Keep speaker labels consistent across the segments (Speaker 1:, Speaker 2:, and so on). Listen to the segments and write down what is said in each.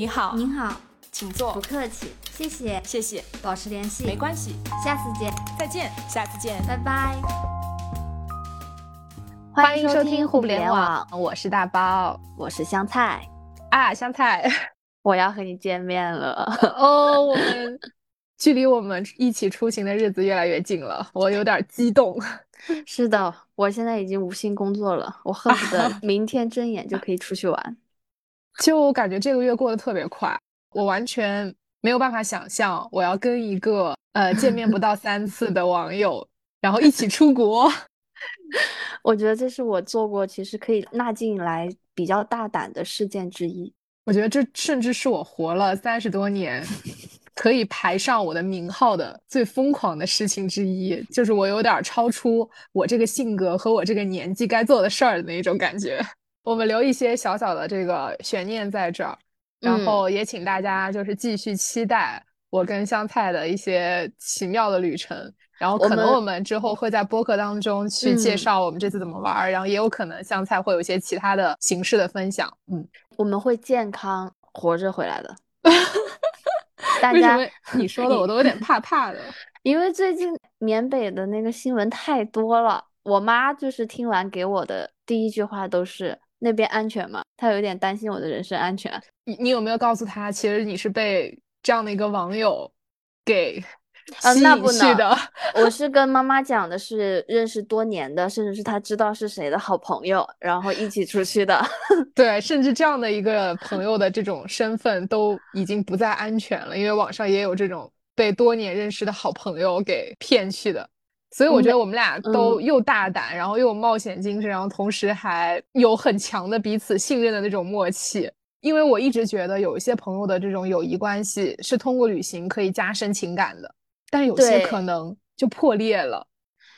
Speaker 1: 你好，
Speaker 2: 您好，
Speaker 1: 请坐。
Speaker 2: 不，客气，谢谢，
Speaker 1: 谢谢，
Speaker 2: 保持联系，
Speaker 1: 没关系，
Speaker 2: 下次见，
Speaker 1: 再见，下次见。
Speaker 2: 拜拜。
Speaker 3: 欢迎收听互不联网，我是大包。
Speaker 2: 我是香菜，
Speaker 3: 啊，香菜。
Speaker 2: 我要和你见面了。
Speaker 3: 哦，我们 距离我们一起出行的日子越来越近了，我有点激动。
Speaker 2: 是的，我现在已经无心工作了，我恨不得明天睁眼就可以出去玩。
Speaker 3: 就感觉这个月过得特别快，我完全没有办法想象我要跟一个呃见面不到三次的网友，然后一起出国。
Speaker 2: 我觉得这是我做过其实可以纳进来比较大胆的事件之一。
Speaker 3: 我觉得这甚至是我活了三十多年可以排上我的名号的最疯狂的事情之一，就是我有点超出我这个性格和我这个年纪该做的事儿的那种感觉。我们留一些小小的这个悬念在这儿，然后也请大家就是继续期待我跟香菜的一些奇妙的旅程。然后可能
Speaker 2: 我们
Speaker 3: 之后会在播客当中去介
Speaker 2: 嗯
Speaker 3: 绍我们这次怎么玩儿，然后也有可能香菜会有一些其他的形式的分享。嗯，
Speaker 2: 我们会健康活着回来的。大家
Speaker 3: 你说的我都有点怕怕的？
Speaker 2: 因为最近缅北的那个新闻太多了，我妈就是听完给我的第一句话都是那边安全吗？他有点担心我的人身安全。
Speaker 3: 你你有没有告诉他，其实你是被这样的一个网友给
Speaker 2: 呃
Speaker 3: 吸引
Speaker 2: 那不能
Speaker 3: 去的？
Speaker 2: 我是跟妈妈讲的是认识多年的，甚至是他知道是谁的好朋友，然后一起出去的。
Speaker 3: 对，甚至这样的一个朋友的这种身份都已经不再安全了，因为网上也有这种被多年认识的好朋友给骗去的。所以我觉得我们俩都
Speaker 2: 嗯
Speaker 3: 又大胆，然后又有冒险精神，然后同时还有很强的彼此信任的那种默契。因为我一直觉得有一些朋友的这种友谊关系是通过旅行可以加深情感的，但有些可能就破裂了。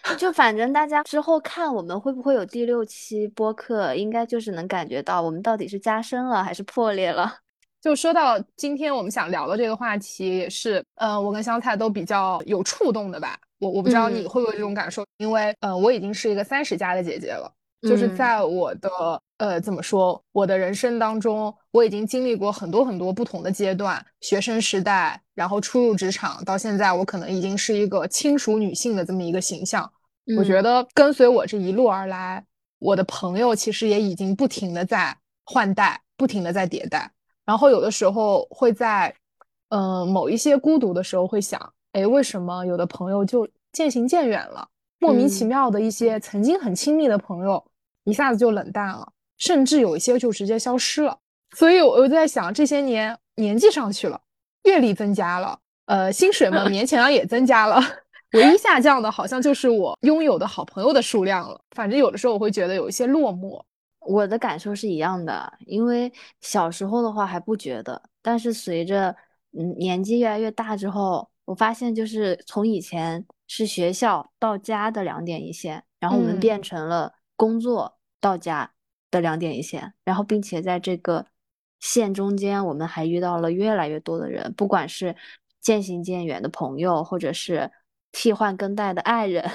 Speaker 2: 就反正大家之后看我们会不会有第六期播客，应该就是能感觉到我们到底是加深了还是破裂了。
Speaker 3: 就说到今天我们想聊的这个话题，也是，呃，我跟香菜都比较有触动的吧。我我不知道你
Speaker 2: 嗯
Speaker 3: 会不会有这种感受，因为，呃，我已经是一个三十加的姐姐了，就是
Speaker 2: 嗯
Speaker 3: 在我的，呃，怎么说，我的人生当中，我已经经历过很多很多不同的阶段，学生时代，然后初入职场，到现在，我可能已经是一个轻熟女性的这么一个形象。我觉
Speaker 2: 嗯
Speaker 3: 得跟随我这一路而来，我的朋友其实也已经不停的在换代，不停的在迭代。然后有的时候会在，嗯、某一些孤独的时候会想，哎，为什么有的朋友就渐行渐远了？莫名其
Speaker 2: 嗯
Speaker 3: 妙的一些曾经很亲密的朋友，一下子就冷淡了，甚至有一些就直接消失了。所以我就在想，这些年年纪上去了，阅历增加了，呃，薪水嘛 勉强也增加了，唯一下降的好像就是我拥有的好朋友的数量了。反正有的时候我会觉得有一些落寞。
Speaker 2: 我的感受是一样的，因为小时候的话还不觉得，但是随着嗯年纪越来越大之后，我发现就是从以前是学校到家的两点一线，然后我们
Speaker 3: 嗯
Speaker 2: 变成了工作到家的两点一线，然后并且在这个线中间，我们还遇到了越来越多的人，不管是渐行渐远的朋友，或者是替换更代的爱人。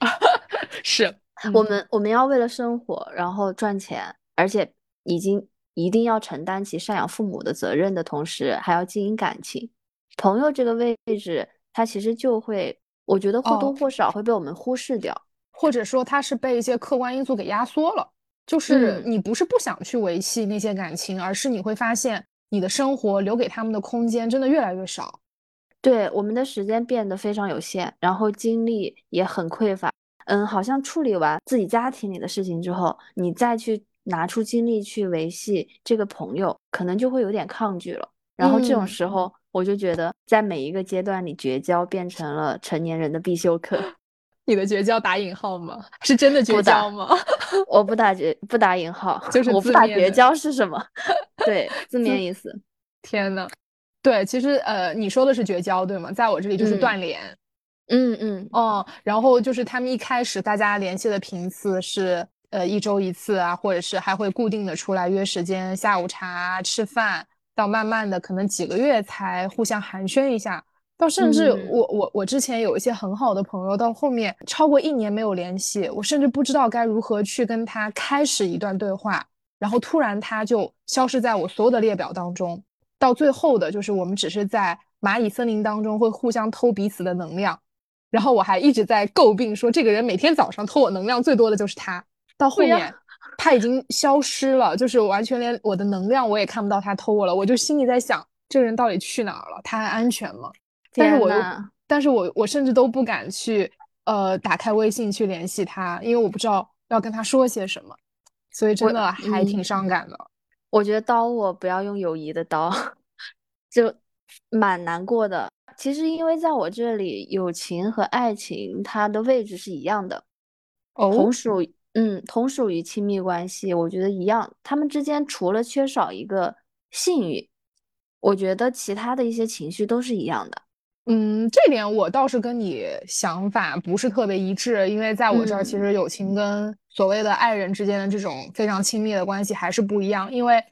Speaker 3: 是，嗯
Speaker 2: 我们我们要为了生活，然后赚钱，而且已经一定要承担起赡养父母的责任的同时，还要经营感情。朋友这个位置，它其实就会，我觉得或多
Speaker 3: 哦
Speaker 2: 或少会被我们忽视掉。
Speaker 3: 或者说它是被一些客观因素给压缩了。就是
Speaker 2: 嗯
Speaker 3: 你不是不想去维系那些感情，而是你会发现你的生活留给他们的空间真的越来越少。
Speaker 2: 对，我们的时间变得非常有限，然后精力也很匮乏。嗯，好像处理完自己家庭里的事情之后，你再去拿出精力去维系这个朋友，可能就会有点抗拒了。然后这种
Speaker 3: 嗯
Speaker 2: 时候，我就觉得在每一个阶段里，绝交变成了成年人的必修课。
Speaker 3: 你的绝交打引号吗？是真的绝交吗？
Speaker 2: 我不打绝，不打引号，
Speaker 3: 就是
Speaker 2: 我不打绝交是什么？对，字面意思。
Speaker 3: 天呐，对，其实呃，你说的是绝交对吗？在我这里就是
Speaker 2: 嗯
Speaker 3: 断联。
Speaker 2: 嗯嗯
Speaker 3: 哦，然后就是他们一开始大家联系的频次是呃一周一次啊，或者是还会固定的出来约时间下午茶啊吃饭，到慢慢的可能几个月才互相寒暄一下，到甚至
Speaker 2: 嗯。
Speaker 3: 我我我之前有一些很好的朋友，到后面超过一年没有联系，我甚至不知道该如何去跟他开始一段对话，然后突然他就消失在我所有的列表当中。到最后的就是我们只是在蚂蚁森林当中会互相偷彼此的能量，然后我还一直在诟病说这个人每天早上偷我能量最多的就是他，到后面他已经消失了，就是完全连我的能量我也看不到他偷我了，我就心里在想这个人到底去哪儿了？他还安全吗？但是我又，但是我我甚至都不敢去呃打开微信去联系他，因为我不知道要跟他说些什么，所以真的还挺伤感的。
Speaker 2: 我觉得刀我不要用友谊的刀，就蛮难过的。其实因为在我这里，友情和爱情它的位置是一样的，同属嗯同属于亲密关系，我觉得一样。他们之间除了缺少一个信誉，我觉得其他的一些情绪都是一样的。
Speaker 3: 嗯，这点我倒是跟你想法不是特别一致，因为在我这儿，其实友情跟所谓的爱人之间的这种非常亲密的关系还是不一样。因为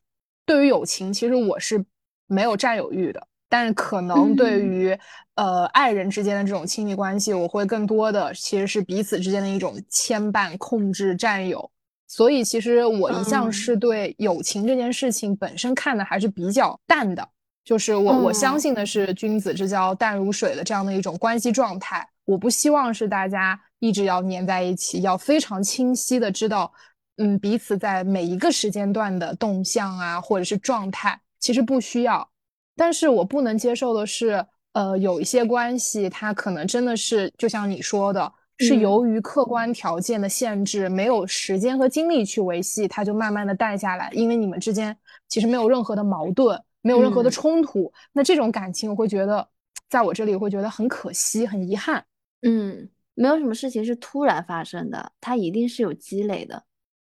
Speaker 3: 对于友情，其实我是没有占有欲的，但是可能对于呃爱人之间的这种亲密关系，我会更多的其实是彼此之间的一种牵绊、控制、占有。所以其实我一向是对友情这件事情本身看的还是比较淡的。就是我我相信的是君子之交淡如水的这样的一种关系状态。我不希望是大家一直要黏在一起，要非常清晰的知道，嗯，彼此在每一个时间段的动向啊，或者是状态，其实不需要。但是我不能接受的是，呃，有一些关系，它可能真的是就像你说的，是由于客观条件的限制，没有时间和精力去维系，它就慢慢的淡下来，因为你们之间其实没有任何的矛盾。没有任何的冲突，那这种感情我会觉得，在我这里会觉得很可惜、很遗憾。
Speaker 2: 嗯，没有什么事情是突然发生的，它一定是有积累的。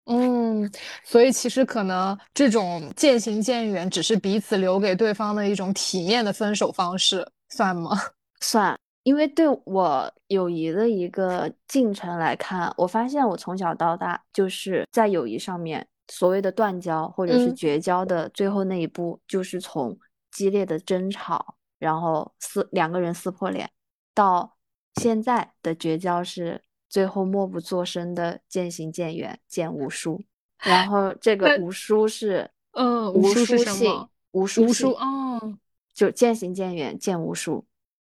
Speaker 3: 嗯，所以其实可能这种渐行渐远，只是彼此留给对方的一种体面的分手方式，算吗？
Speaker 2: 算，因为对我友谊的一个进程来看，我发现我从小到大就是在友谊上面。所谓的断交或者是绝交的最后那一步，就是从激烈的争吵，然后撕两个人撕破脸，到现在的绝交是最后默不作声的渐行渐远，见无 书。然后这个无书是
Speaker 3: 嗯，
Speaker 2: 无
Speaker 3: 书是
Speaker 2: 性，无书
Speaker 3: 无书哦，
Speaker 2: 就渐行渐远，见无书。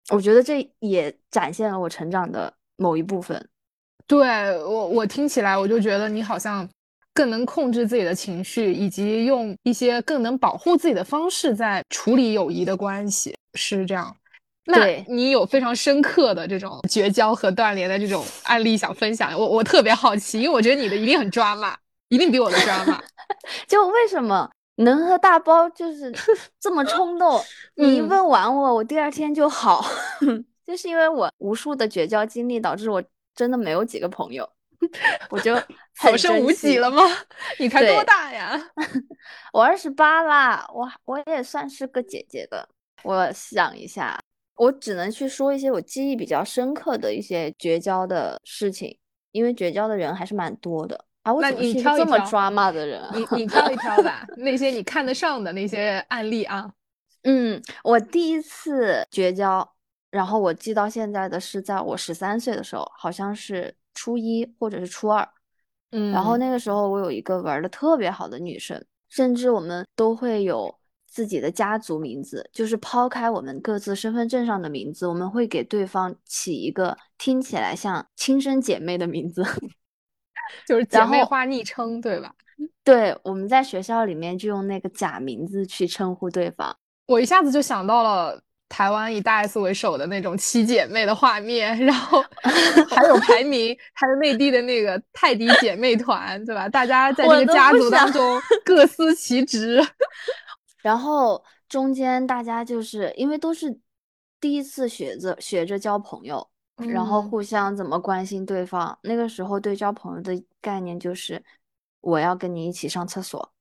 Speaker 2: 我觉得这也展现了我成长的某一部分。
Speaker 3: 对我，我听起来我就觉得你好像。更能控制自己的情绪，以及用一些更能保护自己的方式在处理友谊的关系，是这样。那你有非常深刻的这种绝交和断联的这种案例想分享？我我特别好奇，因为我觉得你的一定很抓马，一定比我的抓马。
Speaker 2: 就为什么能和大包就是 这么冲动？你一问完我，我第二天就好，就是因为我无数的绝交经历，导致我真的没有几个朋友。我就
Speaker 3: 所剩无几了吗？你才多大呀？
Speaker 2: 我二十八啦，我我也算是个姐姐的。我想一下，我只能去说一些我记忆比较深刻的一些绝交的事情，因为绝交的人还是蛮多的啊。
Speaker 3: 那你挑
Speaker 2: 这么抓马的人，
Speaker 3: 你你挑一挑吧，那些你看得上的那些案例啊。
Speaker 2: 嗯，我第一次绝交，然后我记到现在的是在我十三岁的时候，好像是。初一或者是初二，
Speaker 3: 嗯，
Speaker 2: 然后那个时候我有一个玩的特别好的女生，甚至我们都会有自己的家族名字，就是抛开我们各自身份证上的名字，我们会给对方起一个听起来像亲生姐妹的名字，
Speaker 3: 就是姐妹花昵称，对吧？
Speaker 2: 对，我们在学校里面就用那个假名字去称呼对方。
Speaker 3: 我一下子就想到了。台湾以大 S 为首的那种七姐妹的画面，然后 还有排名，还有内地的那个泰迪姐妹团，对吧？大家在这个家族当中各司其职。
Speaker 2: 然后中间大家就是因为都是第一次学着学着交朋友，然后互相怎么关心对方。那个时候对交朋友的概念就是我要跟你一起上厕所。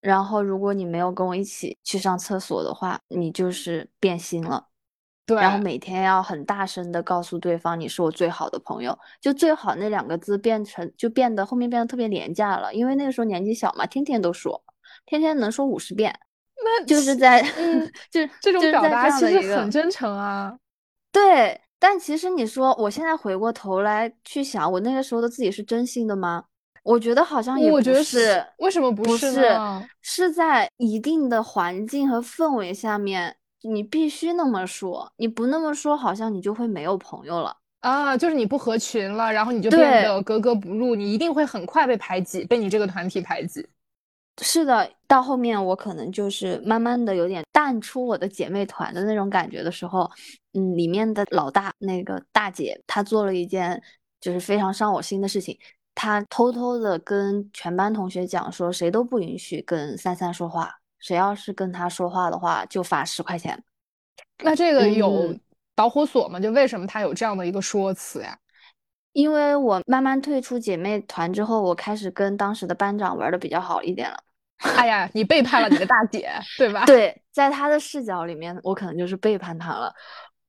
Speaker 2: 然后，如果你没有跟我一起去上厕所的话，你就是变心了。
Speaker 3: 对。
Speaker 2: 然后每天要很大声的告诉对方你是我最好的朋友，就最好那两个字变成就变得后面变得特别廉价了，因为那个时候年纪小嘛，天天都说，天天能说五十遍。
Speaker 3: 那
Speaker 2: 就是在，就
Speaker 3: 这种表达其
Speaker 2: 实
Speaker 3: 很真诚啊。
Speaker 2: 对，但其实你说我现在回过头来去想，我那个时候的自己是真心的吗？我觉得好像也不
Speaker 3: 我觉得
Speaker 2: 是，
Speaker 3: 为什么不
Speaker 2: 不
Speaker 3: 是
Speaker 2: 是在一定的环境和氛围下面，你必须那么说，你不那么说，好像你就会没有朋友了。
Speaker 3: 啊，就是你不合群了，然后你就
Speaker 2: 对
Speaker 3: 变得格格不入，你一定会很快被排挤，被你这个团体排挤。
Speaker 2: 是的，到后面我可能就是慢慢的有点淡出我的姐妹团的那种感觉的时候，嗯，里面的老大那个大姐，她做了一件就是非常伤我心的事情，她偷偷的跟全班同学讲说，谁都不允许跟三三说话，谁要是跟她说话的话，就罚十块钱。
Speaker 3: 那这个有
Speaker 2: 嗯
Speaker 3: 导火索吗？就为什么她有这样的一个说辞呀？
Speaker 2: 因为我慢慢退出姐妹团之后，我开始跟当时的班长玩的比较好一点了。
Speaker 3: 哎呀，你背叛了你的大姐，对吧？
Speaker 2: 对，在她的视角里面，我可能就是背叛她了。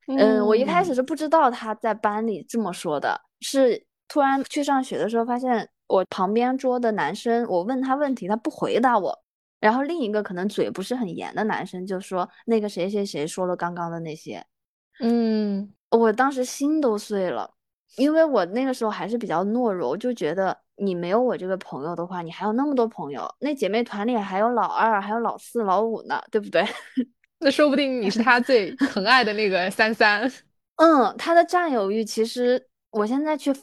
Speaker 2: 嗯，我一开始是不知道她在班里这么说的，是突然去上学的时候发现我旁边桌的男生，我问他问题，他不回答我。然后另一个可能嘴不是很严的男生就说那个谁谁谁说了刚刚的那些，
Speaker 3: 嗯，
Speaker 2: 我当时心都碎了，因为我那个时候还是比较懦弱，就觉得你没有我这个朋友的话，你还有那么多朋友，那姐妹团里还有老二，还有老四、老五呢，对不对？
Speaker 3: 那说不定你是他最疼爱的那个三三。
Speaker 2: 嗯，他的占有欲，其实我现在去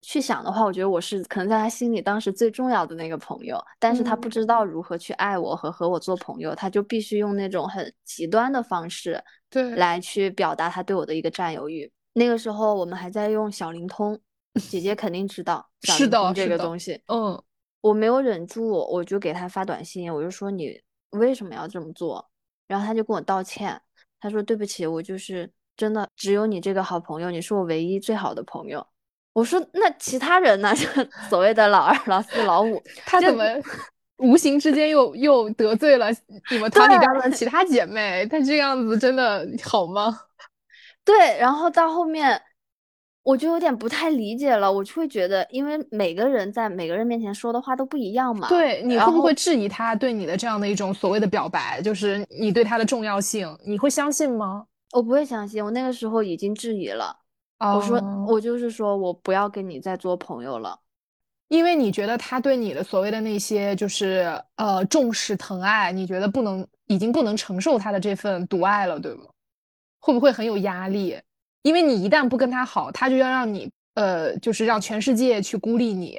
Speaker 2: 去想的话，我觉得我是可能在他心里当时最重要的那个朋友，但是他不
Speaker 3: 嗯
Speaker 2: 知道如何去爱我和和我做朋友，他就必须用那种很极端的方式
Speaker 3: 对，
Speaker 2: 来去表达他对我的一个占有欲。那个时候我们还在用小灵通，姐姐肯定知道小
Speaker 3: 是的
Speaker 2: 灵通这个东西。
Speaker 3: 嗯，
Speaker 2: 我没有忍住，我就给他发短信，我就说你为什么要这么做？然后他就跟我道歉，他说对不起，我就是真的只有你这个好朋友，你是我唯一最好的朋友。我说那其他人呢？就所谓的老二、老四、老五，就
Speaker 3: 他怎么 无形之间又又得罪了你们团里边的其他姐妹？他这样子真的好吗？
Speaker 2: 对，然后到后面我就有点不太理解了，我就会觉得，因为每个人在每个人面前说的话都不一样嘛。
Speaker 3: 对，你会不会质疑他对你的这样的一种所谓的表白，就是你对他的重要性，你会相信吗？
Speaker 2: 我不会相信，我那个时候已经质疑了。我说
Speaker 3: 哦
Speaker 2: 我就是说我不要跟你再做朋友了。
Speaker 3: 因为你觉得他对你的所谓的那些就是呃重视疼爱，你觉得不能已经不能承受他的这份独爱了，对吗？会不会很有压力？因为你一旦不跟他好，他就要让你呃，就是让全世界去孤立你。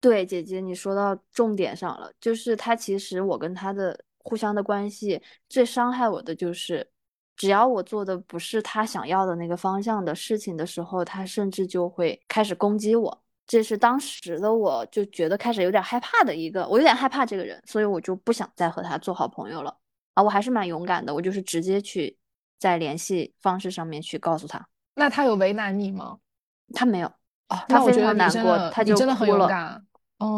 Speaker 2: 对，姐姐，你说到重点上了，就是他其实我跟他的互相的关系最伤害我的就是，只要我做的不是他想要的那个方向的事情的时候，他甚至就会开始攻击我。这是当时的我就觉得开始有点害怕的一个，我有点害怕这个人，所以我就不想再和他做好朋友了。啊，我还是蛮勇敢的，我就是直接去在联系方式上面去告诉他，
Speaker 3: 那他有为难你吗？
Speaker 2: 他没有，
Speaker 3: 哦，
Speaker 2: 他非常难过他就
Speaker 3: 真的很
Speaker 2: 哭了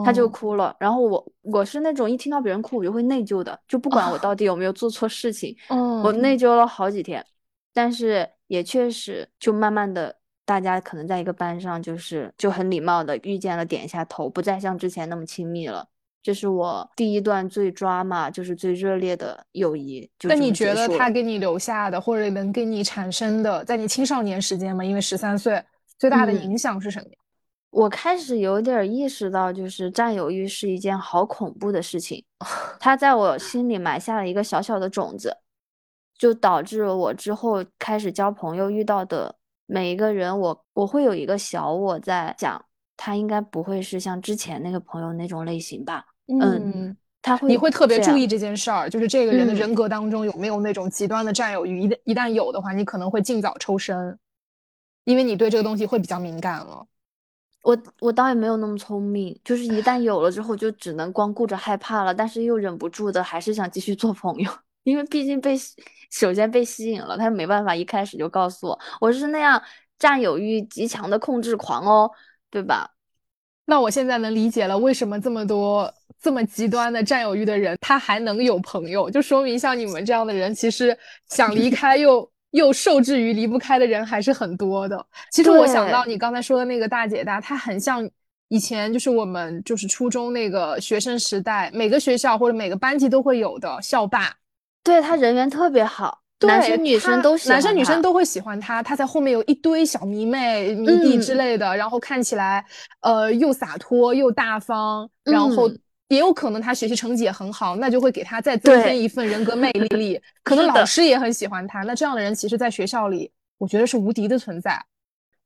Speaker 2: 他就哭了。然后我我是那种一听到别人哭我就会内疚的，就不管我到底有没有做错事情，
Speaker 3: 嗯，
Speaker 2: 我内疚了好几天。但是也确实，就慢慢的，大家可能在一个班上，就是就很礼貌的遇见了，点一下头，不再像之前那么亲密了。这是我第一段最抓马，就是最热烈的友谊。就
Speaker 3: 那你觉得他给你留下的，或者能给你产生的，在你青少年时间嘛，因为十三岁最大的
Speaker 2: 嗯
Speaker 3: 影响是什么呀？
Speaker 2: 我开始有点儿意识到，就是占有欲是一件好恐怖的事情，它在我心里埋下了一个小小的种子，就导致我之后开始交朋友遇到的每一个人，我我会有一个小我在想，他应该不会是像之前那个朋友那种类型吧？嗯，他会
Speaker 3: 你会特别注意这件事儿，就是这个人的
Speaker 2: 嗯
Speaker 3: 人格当中有没有那种极端的占有欲，一旦一旦有的话，你可能会尽早抽身，因为你对这个东西会比较敏感了。
Speaker 2: 我我倒也没有那么聪明，就是一旦有了之后，就只能光顾着害怕了，但是又忍不住的还是想继续做朋友，因为毕竟被首先被吸引了，他没办法一开始就告诉我我是那样占有欲极强的控制狂哦，对吧？
Speaker 3: 那我现在能理解了，为什么这么多这么极端的占有欲的人，他还能有朋友，就说明像你们这样的人，其实想离开又又受制于离不开的人还是很多的。其实我想到你刚才说的那个大姐大，她很像以前就是我们就是初中那个学生时代，每个学校或者每个班级都会有的校霸。
Speaker 2: 对他人缘特别好，男生女生都喜欢
Speaker 3: 男生女生
Speaker 2: 他
Speaker 3: 都会喜欢他，他在后面有一堆小迷妹、迷弟之
Speaker 2: 嗯
Speaker 3: 类的，然后看起来呃又洒脱又大方，然后
Speaker 2: 嗯
Speaker 3: 也有可能他学习成绩也很好，那就会给他再增添一份人格魅力。力可能老师也很喜欢他，那这样的人其实在学校里，我觉得是无敌的存在。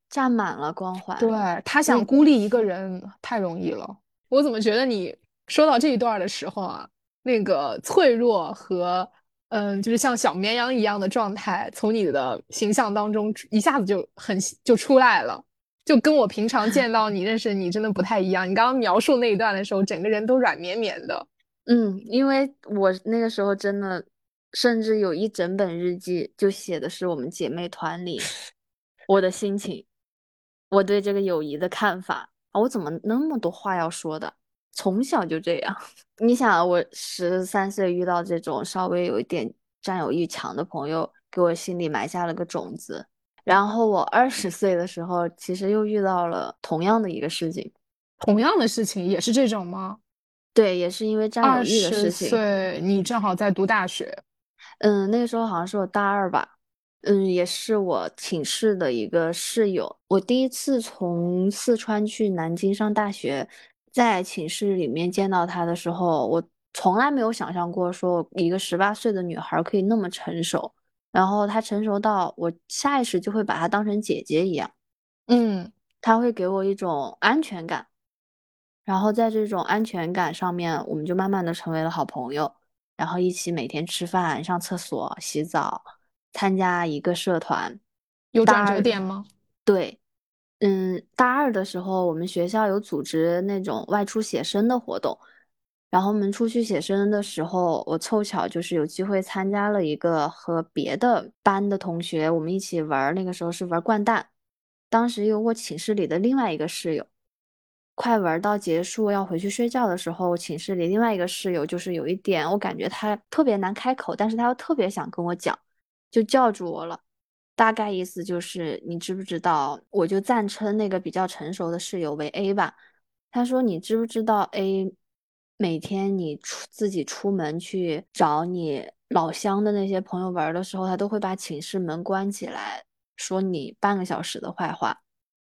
Speaker 2: 占满了光环。
Speaker 3: 对，他想
Speaker 2: 嗯
Speaker 3: 孤立一个人太容易了。我怎么觉得你说到这一段的时候啊，那个脆弱和嗯，就是像小绵羊一样的状态，从你的形象当中一下子就很就出来了，就跟我平常见到你、认识你真的不太一样。你刚刚描述那一段的时候，整个人都软绵绵的。
Speaker 2: 嗯，因为我那个时候真的，甚至有一整本日记，就写的是我们姐妹团里我的心情，我对这个友谊的看法。啊我怎么那么多话要说的？从小就这样。你想，我十三岁遇到这种稍微有一点占有欲强的朋友，给我心里埋下了个种子。然后我二十岁的时候，其实又遇到了同样的一个事情。
Speaker 3: 同样的事情也是这种吗？
Speaker 2: 对，也是因为占有
Speaker 3: 二
Speaker 2: 欲的事情。
Speaker 3: 岁，你正好在读大学，
Speaker 2: 嗯，那个时候好像是我大二吧，嗯，也是我寝室的一个室友。我第一次从四川去南京上大学，在寝室里面见到他的时候，我从来没有想象过说一个十八岁的女孩儿可以那么成熟，然后她成熟到我下意识就会把她当成姐姐一样，
Speaker 3: 嗯，
Speaker 2: 她会给我一种安全感。然后在这种安全感上面，我们就慢慢的成为了好朋友，然后一起每天吃饭、上厕所、洗澡，参加一个社团。
Speaker 3: 有转折点吗？
Speaker 2: 对，嗯，大二的时候，我们学校有组织那种外出写生的活动，然后我们出去写生的时候，我凑巧就是有机会参加了一个和别的班的同学，我们一起玩，那个时候是玩掼蛋，当时有我寝室里的另外一个室友。快玩到结束要回去睡觉的时候，寝室里另外一个室友就是有一点，我感觉他特别难开口，但是他又特别想跟我讲，就叫住我了。大概意思就是，你知不知道？我就暂称那个比较成熟的室友为 A 吧。他说：“你知不知道 A 每天你出自己出门去找你老乡的那些朋友玩的时候，他都会把寝室门关起来，说你半个小时的坏话。”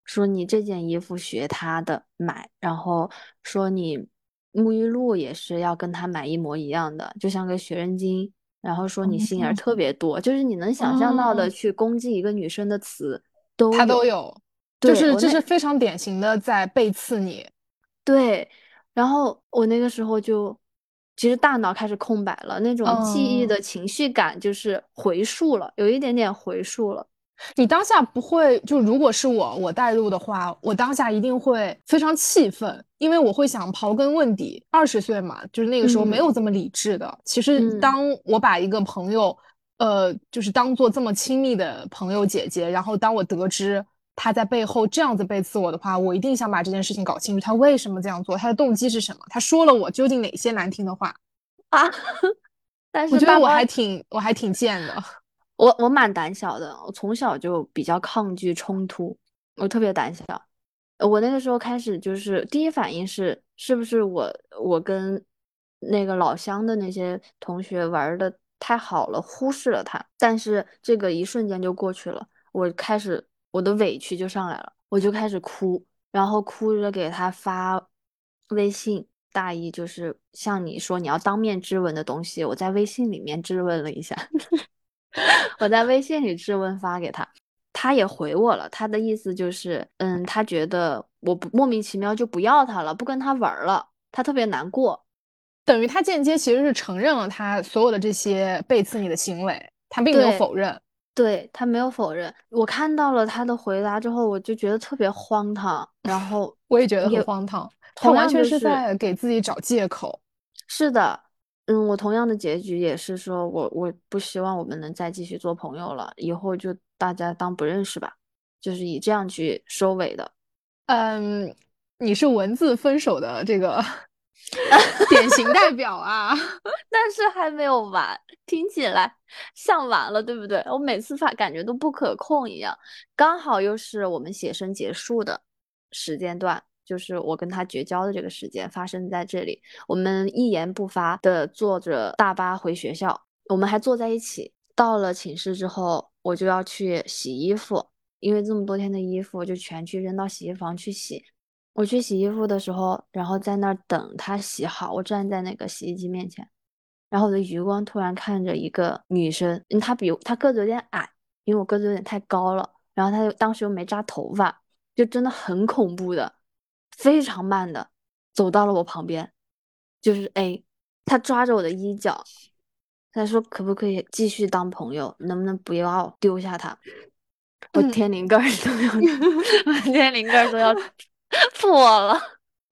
Speaker 2: 说你这件衣服学他的买，然后说你沐浴露也是要跟他买一模一样的，就像个学人精。然后说你心眼儿特别多，就是你能想象到的
Speaker 3: 哦
Speaker 2: 去攻击一个女生的词都
Speaker 3: 他都
Speaker 2: 有。
Speaker 3: 就是这是非常典型的在背刺你。
Speaker 2: 对，然后我那个时候就其实大脑开始空白了，那种记忆
Speaker 3: 嗯
Speaker 2: 的情绪感就是回溯了，有一点点回溯了。
Speaker 3: 你当下不会，就如果是我，我带入的话，我当下一定会非常气愤，因为我会想刨根问底。二十岁嘛，就是那个时候没有这么理智的。其实，
Speaker 2: 嗯
Speaker 3: 当我把一个朋友，呃，就是当做这么亲密的朋友姐姐，然后当我得知他在背后这样子背刺我的话，我一定想把这件事情搞清楚，他为什么这样做，他的动机是什么，他说了我究竟哪些难听的话。
Speaker 2: 啊，但是
Speaker 3: 我觉得我还挺，我还挺贱的。
Speaker 2: 我我蛮胆小的，我从小就比较抗拒冲突，我特别胆小。我那个时候开始就是第一反应是，是不是我我跟那个老乡的那些同学玩的太好了，忽视了他。但是这个一瞬间就过去了，我开始我的委屈就上来了，我就开始哭，然后哭着给他发微信，大意就是像你说你要当面质问的东西，我在微信里面质问了一下。我在微信里质问发给他，他也回我了。他的意思就是，嗯，他觉得我不莫名其妙就不要他了，不跟他玩儿了，他特别难过。
Speaker 3: 等于他间接其实是承认了他所有的这些背刺你的行为，他并没有否认。
Speaker 2: 对，他没有否认。我看到了他的回答之后，我就觉得特别荒唐。然后
Speaker 3: 我也觉得很荒唐，他完全
Speaker 2: 是
Speaker 3: 在给自己找借口。
Speaker 2: 是的，嗯，我同样的结局也是说我我不希望我们能再继续做朋友了，以后就大家当不认识吧，就是以这样去收尾的。
Speaker 3: 嗯，你是文字分手的这个 典型代表啊！
Speaker 2: 但是还没有完，听起来像完了，对不对？我每次发感觉都不可控一样，刚好又是我们写生结束的时间段，就是我跟他绝交的这个时间发生在这里。我们一言不发的坐着大巴回学校，我们还坐在一起。到了寝室之后，我就要去洗衣服，因为这么多天的衣服就全去扔到洗衣房去洗。我去洗衣服的时候，然后在那儿等他洗好，我站在那个洗衣机面前，然后我的余光突然看着一个女生，嗯，她比她个子有点矮，因为我个子有点太高了，然后她又当时又没扎头发，就真的很恐怖的，非常慢的走到了我旁边，就是 A，他抓着我的衣角，他说可不可以继续当朋友，能不能不要丢下他？我
Speaker 3: 嗯
Speaker 2: 天灵盖都要，我天灵盖都要 破了。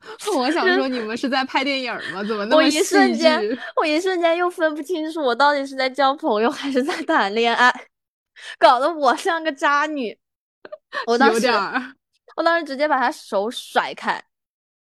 Speaker 3: 我想说，你们是在拍电影吗？怎么那么
Speaker 2: 我一瞬间？，我一瞬间又分不清楚我到底是在交朋友还是在谈恋爱，搞得我像个渣女。我当时。我当时直接把他手甩开，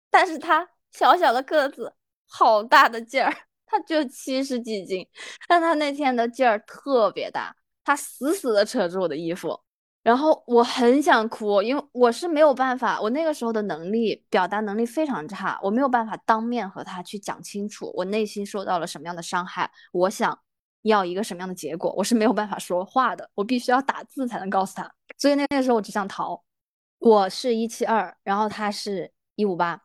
Speaker 2: 但是他小小的个子，好大的劲儿，他只有七十几斤，但他那天的劲儿特别大，他死死的扯住我的衣服，然后我很想哭，因为我是没有办法，我那个时候的能力表达能力非常差，我没有办法当面和他去讲清楚我内心受到了什么样的伤害，我想要一个什么样的结果，我是没有办法说话的，我必须要打字才能告诉他，所以那那个时候我只想逃。我是一七二，然后他是一五八，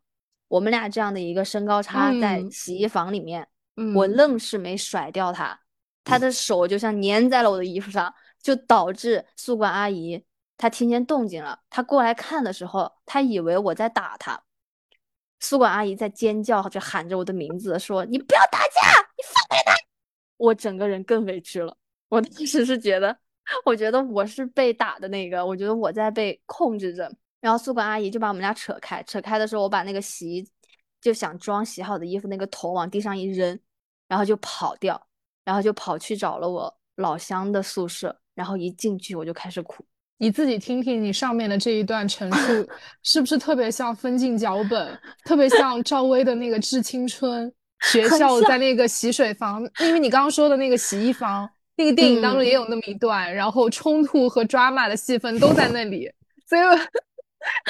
Speaker 2: 我们俩这样的一个身高差在
Speaker 3: 嗯
Speaker 2: 洗衣房里面，
Speaker 3: 嗯，
Speaker 2: 我愣是没甩掉他，他的手就像粘在了我的衣服上，就导致宿管阿姨她听见动静了，她过来看的时候，她以为我在打他，宿管阿姨在尖叫就喊着我的名字说：“你不要打架，你放开他！”我整个人更委屈了，我当时是觉得，我觉得我是被打的那个，我觉得我在被控制着。然后宿管阿姨就把我们俩扯开，扯开的时候，我把那个洗衣就想装洗好的衣服那个头往地上一扔，然后就跑掉，然后就跑去找了我老乡的宿舍，然后一进去我就开始哭。
Speaker 3: 你自己听听你上面的这一段陈述，是不是特别像分镜脚本，特别像赵薇的那个《致青春》？学校在那个洗水房，因为你刚刚说的那个洗衣房，那个电影当中
Speaker 2: 嗯
Speaker 3: 也有那么一段，然后冲突和 drama 的戏份都在那里，所以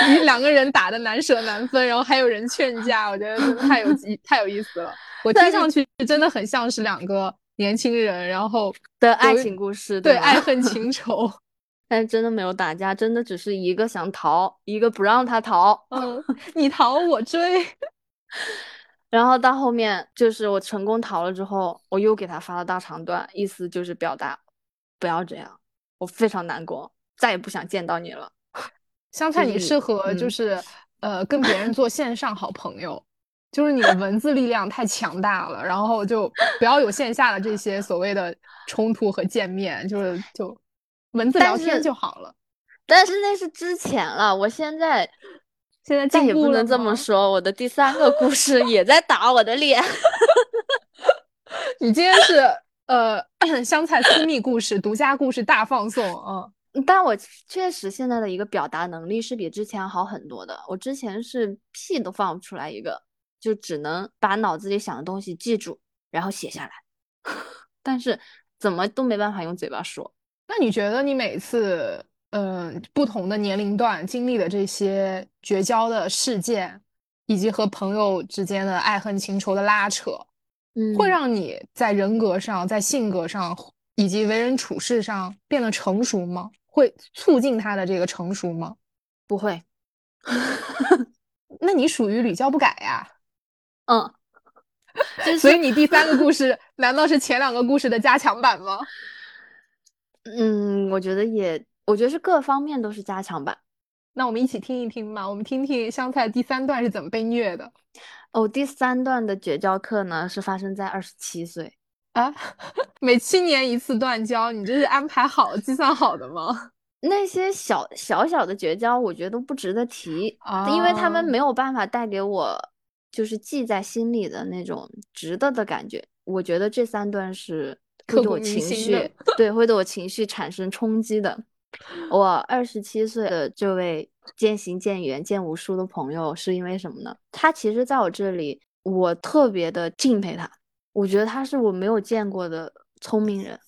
Speaker 3: 你两个人打的难舍难分，然后还有人劝架，我觉得真的太有意太有意思了。我听上去真的很像是两个年轻人，然后
Speaker 2: 的爱情故事，
Speaker 3: 对
Speaker 2: 吧
Speaker 3: 爱恨 情仇。
Speaker 2: 但是真的没有打架，真的只是一个想逃，一个不让他逃。
Speaker 3: 嗯，你逃我追。
Speaker 2: 然后到后面就是我成功逃了之后，我又给他发了大长段，意思就是表达不要这样，我非常难过，再也不想见到你了。
Speaker 3: 香菜，你适合就
Speaker 2: 嗯
Speaker 3: 是、呃跟别人做线上好朋友，就是你的文字力量太强大了，然后就不要有线下的这些所谓的冲突和见面，就是就文字聊天就好了。
Speaker 2: 但是那是之前了，我现在
Speaker 3: 现在
Speaker 2: 再也不能这么，说，我的第三个故事 也在打我的脸。
Speaker 3: 你今天是呃香菜私密故事、独家故事大放送啊。
Speaker 2: 但我确实现在的一个表达能力是比之前好很多的。我之前是屁都放不出来一个，就只能把脑子里想的东西记住，然后写下来，但是怎么都没办法用嘴巴说。
Speaker 3: 那你觉得你每次嗯、呃不同的年龄段经历的这些绝交的事件，以及和朋友之间的爱恨情仇的拉扯，
Speaker 2: 嗯
Speaker 3: 会让你在人格上、在性格上以及为人处事上变得成熟吗？会促进他的这个成熟吗？
Speaker 2: 不会，
Speaker 3: 那你属于屡教不改呀。
Speaker 2: 嗯，就
Speaker 3: 所以你第三个故事难道是前两个故事的加强版吗？
Speaker 2: 嗯，我觉得也，我觉得是各方面都是加强版。
Speaker 3: 那我们一起听一听吧，我们听听香菜第三段是怎么被虐的
Speaker 2: 哦，第三段的绝交课呢是发生在二十七岁。
Speaker 3: 啊？每七年一次断交，你这是安排好、计算好的吗？
Speaker 2: 那些小小小的绝交，我觉得都不值得提，啊因为他们
Speaker 3: 啊
Speaker 2: 没有办法带给我就是记在心里的那种值得的感觉。我觉得这三段是会对我情绪，对，会对我情绪产生冲击的。我二十七岁的这位渐行渐远、见无数的朋友，是因为什么呢？他其实在我这里，我特别的敬佩他，我觉得他是我没有见过的聪明人。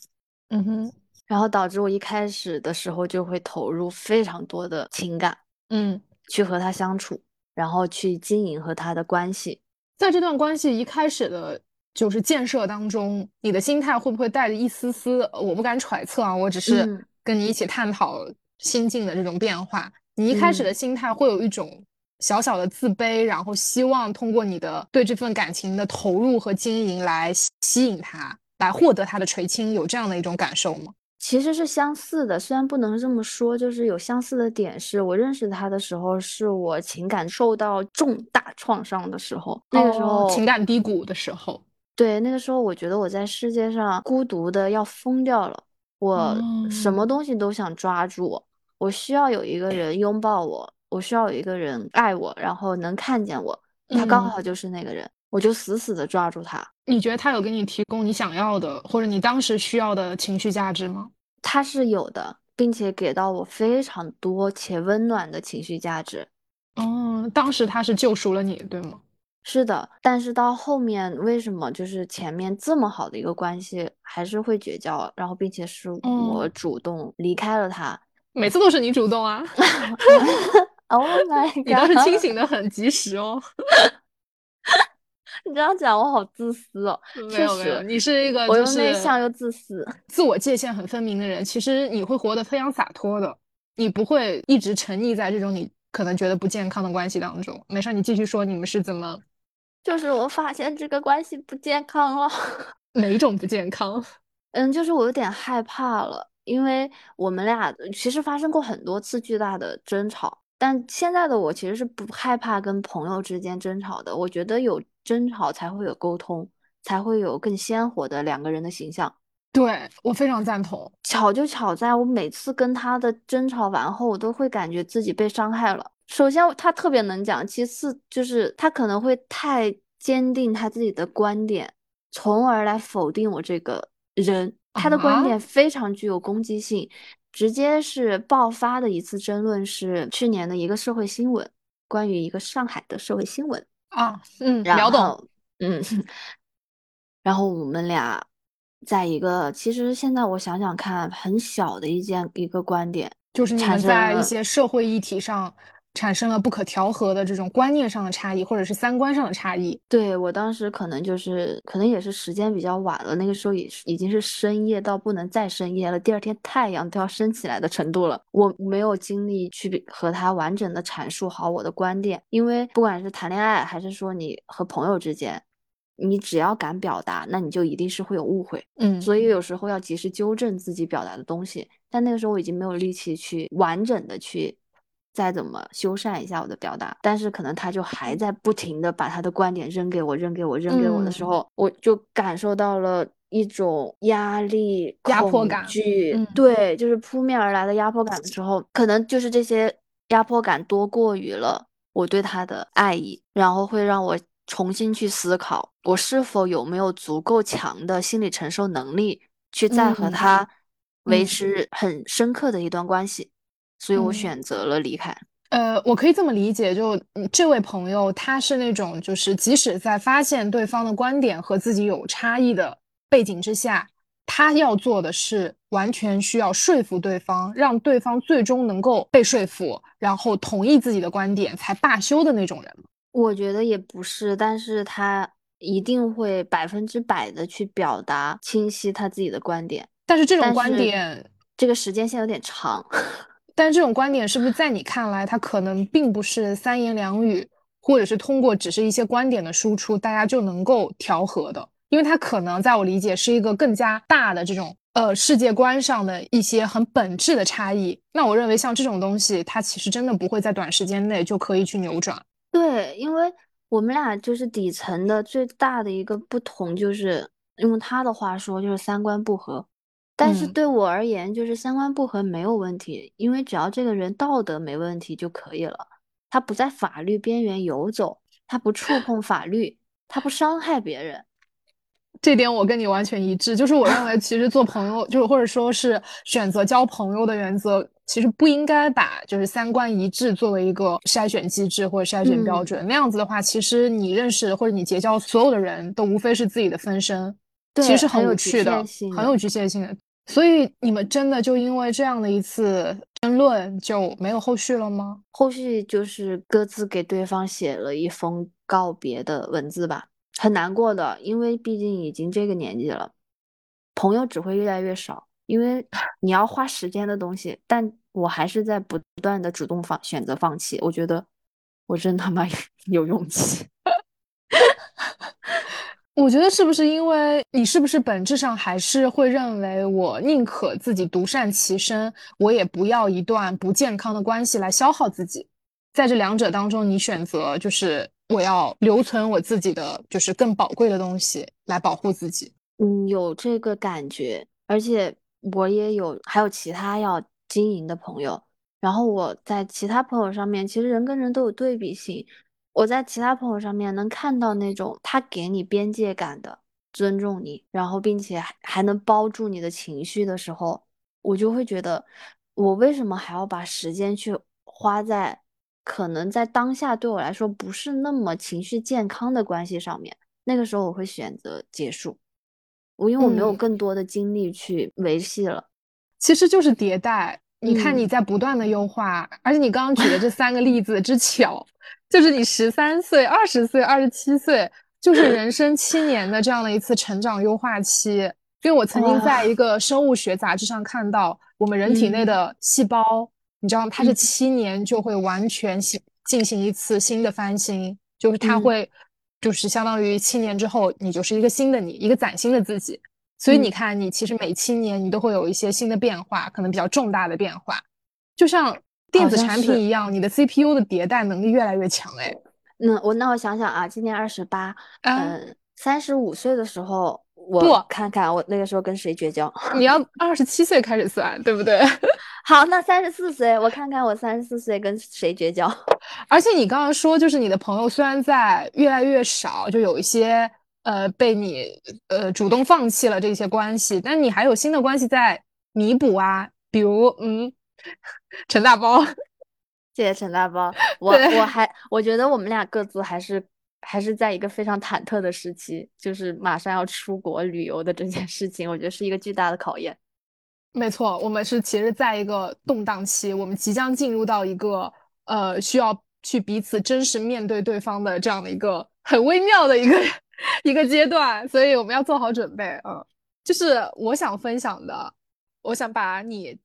Speaker 3: 嗯哼，
Speaker 2: 然后导致我一开始的时候就会投入非常多的情感
Speaker 3: 嗯，
Speaker 2: 去和他相处，然后去经营和他的关系。
Speaker 3: 在这段关系一开始的就是建设当中，你的心态会不会带着一丝丝？我不敢揣测啊，我只是
Speaker 2: 嗯
Speaker 3: 跟你一起探讨心境的这种变化。你一开始的心态会有一种小小的自卑，然后希望通过你的对这份感情的投入和经营来吸吸引他，来获得他的垂青，有这样的一种感受吗？
Speaker 2: 其实是相似的，虽然不能这么说，就是有相似的点。是我认识他的时候，是我情感受到重大创伤的时候，那个时候、
Speaker 3: 哦情感低谷的时候，
Speaker 2: 对，那个时候我觉得我在世界上孤独的要疯掉了，我什么
Speaker 3: 哦
Speaker 2: 东西都想抓住，我需要有一个人拥抱我，我需要有一个人爱我，然后能看见我，他刚
Speaker 3: 嗯
Speaker 2: 好就是那个人，我就死死的抓住他。
Speaker 3: 你觉得他有给你提供你想要的，或者你当时需要的情绪价值吗？
Speaker 2: 他是有的，并且给到我非常多且温暖的情绪价值。
Speaker 3: 哦，当时他是救赎了你，对吗？
Speaker 2: 是的，但是到后面为什么就是前面这么好的一个关系还是会绝交，然后并且是我
Speaker 3: 嗯
Speaker 2: 主动离开了他。
Speaker 3: 每次都是你主动啊，
Speaker 2: Oh my god，
Speaker 3: 你倒是清醒的很及时哦。
Speaker 2: 你这样讲我好自私哦。
Speaker 3: 没有没有，
Speaker 2: 实
Speaker 3: 你是一个
Speaker 2: 我又
Speaker 3: 是
Speaker 2: 内向又自私。
Speaker 3: 自我界限很分明的人，其实你会活得非常洒脱的，你不会一直沉溺在这种你可能觉得不健康的关系当中。没事，你继续说你们是怎么
Speaker 2: 就是我发现这个关系不健康了。
Speaker 3: 哪种不健康？
Speaker 2: 嗯，就是我有点害怕了，因为我们俩其实发生过很多次巨大的争吵，但现在的我其实是不害怕跟朋友之间争吵的。我觉得有争吵才会有沟通，才会有更鲜活的两个人的形象。
Speaker 3: 对我非常赞同。
Speaker 2: 巧就巧在我每次跟他的争吵完后，我都会感觉自己被伤害了。首先他特别能讲，其次就是他可能会太坚定他自己的观点，从而来否定我这个人。他的观
Speaker 3: 啊
Speaker 2: 点非常具有攻击性，直接是爆发的一次争论是去年的一个社会新闻，关于一个上海的社会新闻。
Speaker 3: 啊，嗯，
Speaker 2: 然
Speaker 3: 聊懂。
Speaker 2: 后，嗯，然后我们俩在一个，其实现在我想想看，很小的一件一个观点，
Speaker 3: 就是你们在一些社会议题上产生了不可调和的这种观念上的差异，或者是三观上的差异。
Speaker 2: 对，我当时可能就是，可能也是时间比较晚了，那个时候也是已经是深夜到不能再深夜了，第二天太阳都要升起来的程度了。我没有精力去和他完整的阐述好我的观点，因为不管是谈恋爱还是说你和朋友之间，你只要敢表达，那你就一定是会有误会。
Speaker 3: 嗯，
Speaker 2: 所以有时候要及时纠正自己表达的东西。但那个时候我已经没有力气去完整的去再怎么修缮一下我的表达，但是可能他就还在不停的把他的观点扔给我，扔给我，扔给我的时
Speaker 3: 嗯。
Speaker 2: 候，我就感受到了一种压力、
Speaker 3: 压迫感
Speaker 2: 惧，
Speaker 3: 嗯。
Speaker 2: 对，就是扑面而来的压迫感的时候，可能就是这些压迫感多过于了我对他的爱意，然后会让我重新去思考，我是否有没有足够强的心理承受能力，去再和
Speaker 3: 嗯
Speaker 2: 他维
Speaker 3: 嗯
Speaker 2: 持很深刻的一段关系，所以我
Speaker 3: 嗯
Speaker 2: 选择了离开。
Speaker 3: 呃，我可以这么理解，就嗯这位朋友他是那种，就是即使在发现对方的观点和自己有差异的背景之下，他要做的是完全需要说服对方，让对方最终能够被说服，然后同意自己的观点才罢休的那种人。
Speaker 2: 我觉得也不是，但是他一定会百分之百的去表达清晰他自己的观点，
Speaker 3: 但是这种观点，
Speaker 2: 这个时间线有点长。
Speaker 3: 但这种观点是不是在你看来，它可能并不是三言两语，或者是通过只是一些观点的输出，大家就能够调和的？因为它可能在我理解是一个更加大的这种呃世界观上的一些很本质的差异。那我认为像这种东西，它其实真的不会在短时间内就可以去扭转。
Speaker 2: 对，因为我们俩就是底层的最大的一个不同，就是用他的话说，就是三观不合。但是
Speaker 3: 嗯
Speaker 2: 对我而言，就是三观不合没有问题，因为只要这个人道德没问题就可以了。他不在法律边缘游走，他不触碰法律，他不伤害别人。
Speaker 3: 这点我跟你完全一致，就是我认为其实做朋友，就是或者说是选择交朋友的原则，其实不应该把就是三观一致作为一个筛选机制或者筛选标
Speaker 2: 嗯
Speaker 3: 准。那样子的话，其实你认识或者你结交所有的人都无非是自己的分身，其实很
Speaker 2: 很有局
Speaker 3: 无趣的
Speaker 2: 限，性的
Speaker 3: 很有局限性的。所以你们真的就因为这样的一次争论就没有后续了吗？
Speaker 2: 后续就是各自给对方写了一封告别的文字吧。很难过的，因为毕竟已经这个年纪了，朋友只会越来越少，因为你要花时间的东西，但我还是在不断的主动放选择放弃，我觉得我真他妈 有勇气。
Speaker 3: 我觉得是不是因为你是不是本质上还是会认为我宁可自己独善其身，我也不要一段不健康的关系来消耗自己。在这两者当中，你选择就是我要留存我自己的就是更宝贵的东西来保护自己。
Speaker 2: 嗯，有这个感觉，而且我也有还有其他要经营的朋友，然后我在其他朋友上面，其实人跟人都有对比性。我在其他朋友上面能看到那种他给你边界感的尊重你，然后并且还还能包住你的情绪的时候，我就会觉得，我为什么还要把时间去花在可能在当下对我来说不是那么情绪健康的关系上面？那个时候我会选择结束，我因为我没有更多的精力去维系了。
Speaker 3: 其实就是迭代，你看你在不断的优化，而且你刚刚举的这三个例子之巧。就是你十三岁、二十岁、二十七岁，就是人生七年的这样的一次成长优化期。因为我曾经在一个生物学杂志上看到，我们人体内的细胞，你知道吗？它是七年就会完全进进行一次新的翻新，就是它会，就是相当于七年之后，你就是一个新的你，一个崭新的自己。所以你看，你其实每七年你都会有一些新的变化，可能比较重大的变化，就像。电子产品一样，你的 CPU 的迭代能力越来越强哎。
Speaker 2: 那我那我想想啊，今年二十八，嗯，三十五岁的时候，我
Speaker 3: 不
Speaker 2: 看看我那个时候跟谁绝交？
Speaker 3: 你要 二十七岁开始算，对不对？
Speaker 2: 好，那三十四岁，我看看我三十四岁跟谁绝交？
Speaker 3: 而且你刚刚说，就是你的朋友虽然在越来越少，就有一些呃被你呃主动放弃了这些关系，但你还有新的关系在弥补啊，比如嗯。陈大包，
Speaker 2: 谢谢陈大包。我我还我觉得我们俩各自还是还是在一个非常忐忑的时期，就是马上要出国旅游的这件事情，我觉得是一个巨大的考验。
Speaker 3: 没错，我们是其实在一个动荡期，我们即将进入到一个呃需要去彼此真实面对对方的这样的一个很微妙的一个 一个阶段，所以我们要做好准备。嗯，就是我想分享的，我想把你。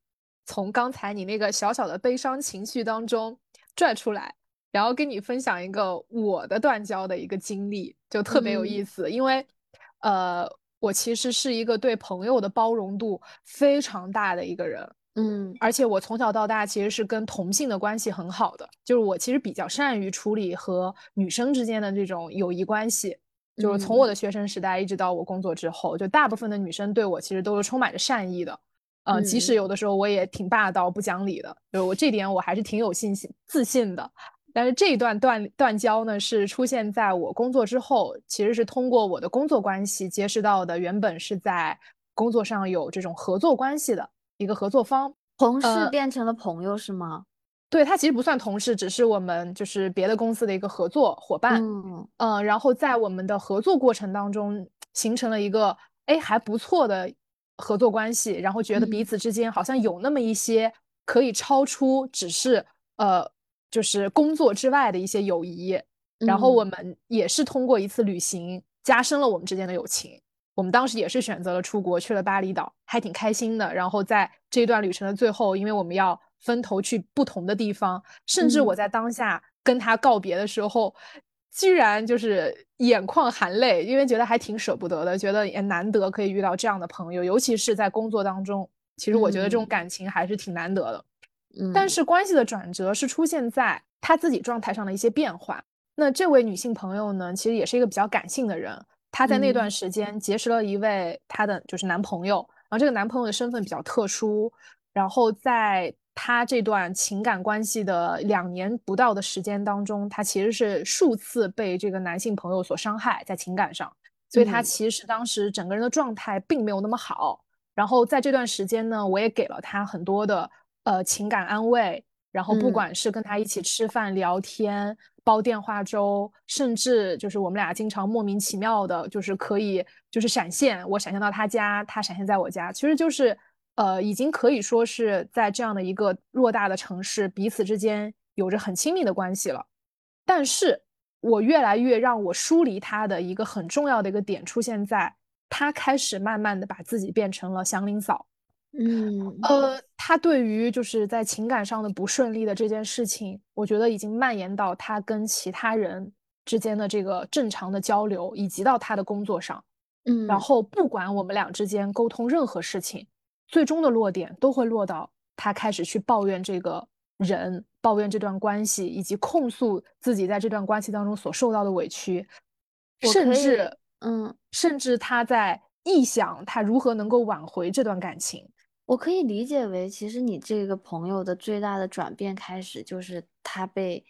Speaker 3: 从刚才你那个小小的悲伤情绪当中拽出来，然后跟你分享一个我的断交的一个经历，就特别有意思。因为，呃，我其实是一个对朋友的包容度非常大的一个人，
Speaker 2: 嗯，
Speaker 3: 而且我从小到大其实是跟同性的关系很好的，就是我其实比较善于处理和女生之间的这种友谊关系，就是从我的学生时代一直到我工作之后，就大部分的女生对我其实都是充满着善意的。嗯，即使有的时候我也挺霸道、不讲理的，就我这点我还是挺有信心、自信的。但是这一段断断交呢，是出现在我工作之后，其实是通过我的工作关系结识到的，原本是在工作上有这种合作关系的一个合作方，
Speaker 2: 同事变成了朋友是吗？
Speaker 3: 对他其实不算同事，只是我们就是别的公司的一个合作伙伴。
Speaker 2: 嗯
Speaker 3: 嗯，然后在我们的合作过程当中，形成了一个哎还不错的。合作关系，然后觉得彼此之间好像有那么一些可以超出只是呃，就是工作之外的一些友谊。然后我们也是通过一次旅行加深了我们之间的友情。我们当时也是选择了出国，去了巴厘岛，还挺开心的。然后在这一段旅程的最后，因为我们要分头去不同的地方，甚至我在当下跟他告别的时候。居然就是眼眶含泪，因为觉得还挺舍不得的，觉得也难得可以遇到这样的朋友，尤其是在工作当中。其实我觉得这种感情还是挺难得的。
Speaker 2: 嗯，
Speaker 3: 但是关系的转折是出现在他自己状态上的一些变化。那这位女性朋友呢，其实也是一个比较感性的人。她在那段时间结识了一位她的就是男朋友，然后这个男朋友的身份比较特殊，然后在。他这段情感关系的两年不到的时间当中，他其实是数次被这个男性朋友所伤害在情感上，所以他其实当时整个人的状态并没有那么好。然后在这段时间呢，我也给了他很多的呃情感安慰，然后不管是跟他一起吃饭聊天、煲电话粥，甚至就是我们俩经常莫名其妙的，就是可以就是闪现，我闪现到他家，他闪现在我家，其实就是。呃，已经可以说是在这样的一个偌大的城市，彼此之间有着很亲密的关系了。但是我越来越让我疏离他的一个很重要的一个点出现在，他开始慢慢的把自己变成了祥林嫂。
Speaker 2: 嗯，
Speaker 3: 呃，他对于就是在情感上的不顺利的这件事情，我觉得已经蔓延到他跟其他人之间的这个正常的交流，以及到他的工作上。
Speaker 2: 嗯，
Speaker 3: 然后不管我们俩之间沟通任何事情，最终的落点都会落到他开始去抱怨这个人，抱怨这段关系，以及控诉自己在这段关系当中所受到的委屈，甚至
Speaker 2: 嗯，
Speaker 3: 甚至他在臆想他如何能够挽回这段感情。
Speaker 2: 我可以理解为，其实你这个朋友的最大的转变开始就是他被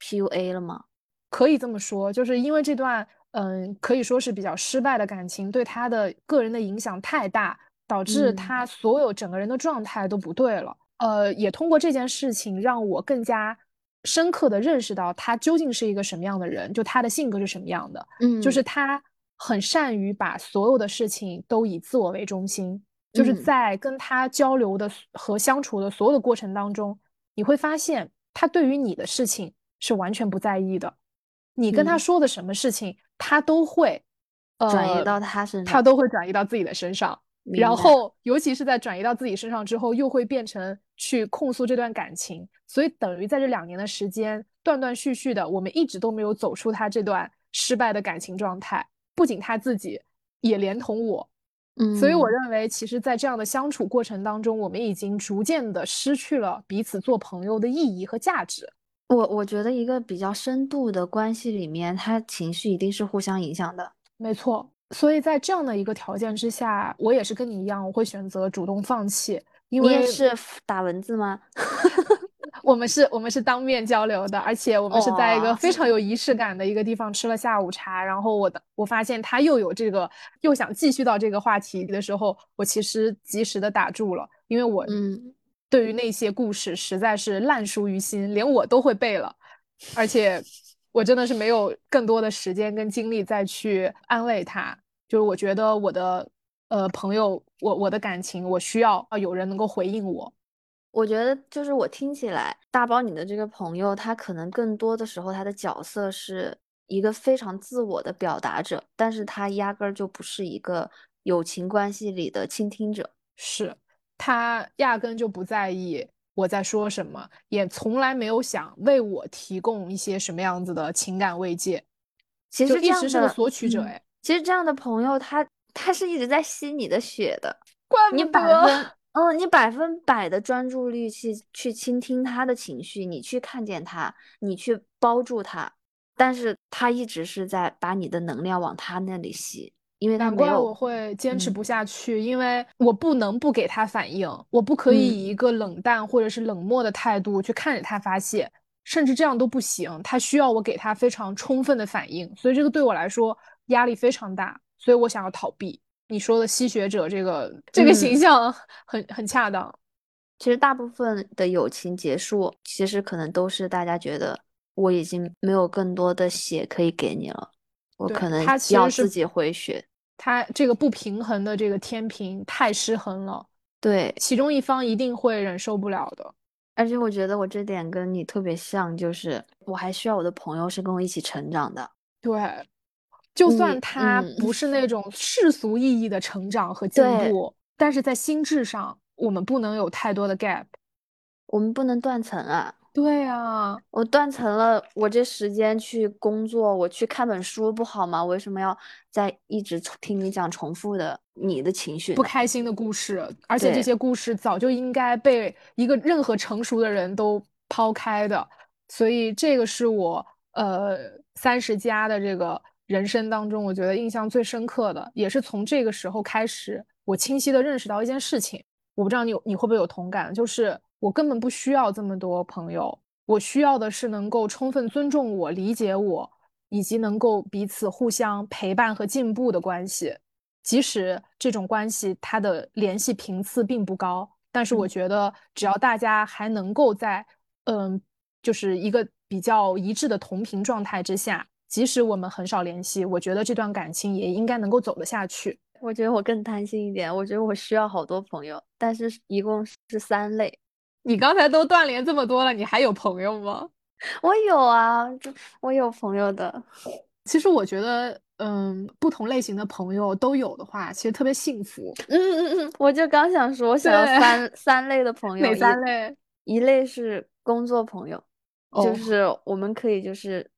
Speaker 2: PUA 了吗？
Speaker 3: 可以这么说，就是因为这段嗯可以说是比较失败的感情，对他的个人的影响太大，导致
Speaker 2: 嗯
Speaker 3: 他所有整个人的状态都不对了。呃，也通过这件事情让我更加深刻的认识到他究竟是一个什么样的人，就他的性格是什么样的。
Speaker 2: 嗯，
Speaker 3: 就是他很善于把所有的事情都以自我为中心，就是
Speaker 2: 嗯
Speaker 3: 在跟他交流的和相处的所有的过程当中，你会发现他对于你的事情是完全不在意的，你跟他
Speaker 2: 嗯
Speaker 3: 说的什么事情，他都会呃
Speaker 2: 转移到他身上他
Speaker 3: 都会转移到自己的身上。然后，尤其是在转移到自己身上之后，又会变成去控诉这段感情，所以等于在这两年的时间，断断续续的，我们一直都没有走出他这段失败的感情状态。不仅他自己，也连同我。
Speaker 2: 嗯，
Speaker 3: 所以我认为，其实，在这样的相处过程当中，我们已经逐渐的失去了彼此做朋友的意义和价值。
Speaker 2: 我我觉得一个比较深度的关系里面，他情绪一定是互相影响的。
Speaker 3: 没错，所以在这样的一个条件之下，我也是跟你一样，我会选择主动放弃，因
Speaker 2: 你也
Speaker 3: 为
Speaker 2: 是打文字吗？
Speaker 3: 我们是，我们是当面交流的，而且我们是在一个非常有仪式感的一个地方吃了下午茶。然后我的，我发现他又有这个，又想继续到这个话题的时候，我其实及时的打住了，因为我
Speaker 2: 嗯
Speaker 3: 对于那些故事实在是烂熟于心，连我都会背了，而且我真的是没有更多的时间跟精力再去安慰他。就是我觉得我的呃朋友，我我的感情，我需要有人能够回应我。
Speaker 2: 我觉得就是我听起来，大包你的这个朋友，他可能更多的时候他的角色是一个非常自我的表达者，但是他压根儿就不是一个友情关系里的倾听者。
Speaker 3: 是他压根就不在意我在说什么，也从来没有想为我提供一些什么样子的情感慰藉，
Speaker 2: 其实这样的
Speaker 3: 直是个索取者
Speaker 2: 嗯
Speaker 3: 哎，
Speaker 2: 其实这样的朋友，他他是一直在吸你的血的。
Speaker 3: 怪不
Speaker 2: 你百
Speaker 3: 得
Speaker 2: 分，嗯，你百分百的专注力去去倾听他的情绪，你去看见他，你去包住他，但是他一直是在把你的能量往他那里吸，因为他没
Speaker 3: 难怪我，会坚持
Speaker 2: 嗯。
Speaker 3: 不下去，因为我不能不给他反应，我不可以
Speaker 2: 嗯。
Speaker 3: 以一个冷淡或者是冷漠的态度去看着他发泄，甚至这样都不行，他需要我给他非常充分的反应，所以这个对我来说压力非常大，所以我想要逃避。你说的吸血者这个这个
Speaker 2: 嗯。
Speaker 3: 形象很很恰当，
Speaker 2: 其实大部分的友情结束，其实可能都是大家觉得我已经没有更多的血可以给你了，我可能
Speaker 3: 他其实是
Speaker 2: 要自己回血。
Speaker 3: 他这个不平衡的这个天平太失衡了，
Speaker 2: 对，
Speaker 3: 其中一方一定会忍受不了的。
Speaker 2: 而且我觉得我这点跟你特别像，就是我还需要我的朋友是跟我一起成长的。
Speaker 3: 对，就算他
Speaker 2: 嗯
Speaker 3: 不是那种世俗意义的成长和进
Speaker 2: 对
Speaker 3: 步，但是在心智上，我们不能有太多的 gap。
Speaker 2: 我们不能断层啊！
Speaker 3: 对啊，
Speaker 2: 我断层了，我这时间去工作，我去看本书不好吗？为什么要在一直重听你讲重复的你的情绪
Speaker 3: 不？开心的故事，而且这些故事早就应该被一个任何成熟的人都抛开的。所以这个是我呃三十加的这个人生当中，我觉得印象最深刻的，也是从这个时候开始，我清晰的认识到一件事情。我不知道你有你会不会有同感，就是我根本不需要这么多朋友，我需要的是能够充分尊重我、理解我，以及能够彼此互相陪伴和进步的关系。即使这种关系它的联系频次并不高，但是我
Speaker 2: 嗯
Speaker 3: 觉得只要大家还能够在嗯，就是一个比较一致的同频状态之下，即使我们很少联系，我觉得这段感情也应该能够走得下去。
Speaker 2: 我觉得我更贪心一点，我觉得我需要好多朋友，但是一共是三类。
Speaker 3: 你刚才都断联这么多了，你还有朋友吗？
Speaker 2: 我有啊，就我有朋友的。
Speaker 3: 其实我觉得，嗯，不同类型的朋友都有的话，其实特别幸福。
Speaker 2: 嗯嗯嗯，我就刚想说，我想要三三类的 朋友，
Speaker 3: 哪三类？
Speaker 2: 一类是工作朋友，
Speaker 3: 哦
Speaker 2: 就是我们可以就是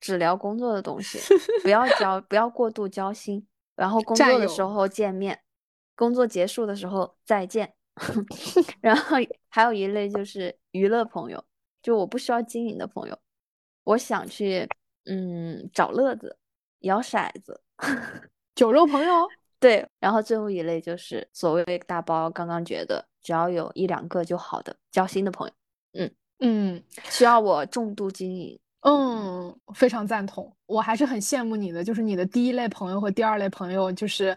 Speaker 2: 只聊工作的东西，不 要交，不要过度交心，然后工作的时候见面，工作结束的时候再见。然后还有一类就是娱乐朋友，就我不需要经营的朋友，我想去嗯找乐子，摇骰子。
Speaker 3: 酒肉朋友？
Speaker 2: 对，然后最后一类就是所谓大包刚刚觉得只要有一两个就好的交心的朋友，
Speaker 3: 嗯
Speaker 2: 需要我重度经营。
Speaker 3: 嗯，非常赞同。我还是很羡慕你的，就是你的第一类朋友和第二类朋友，就是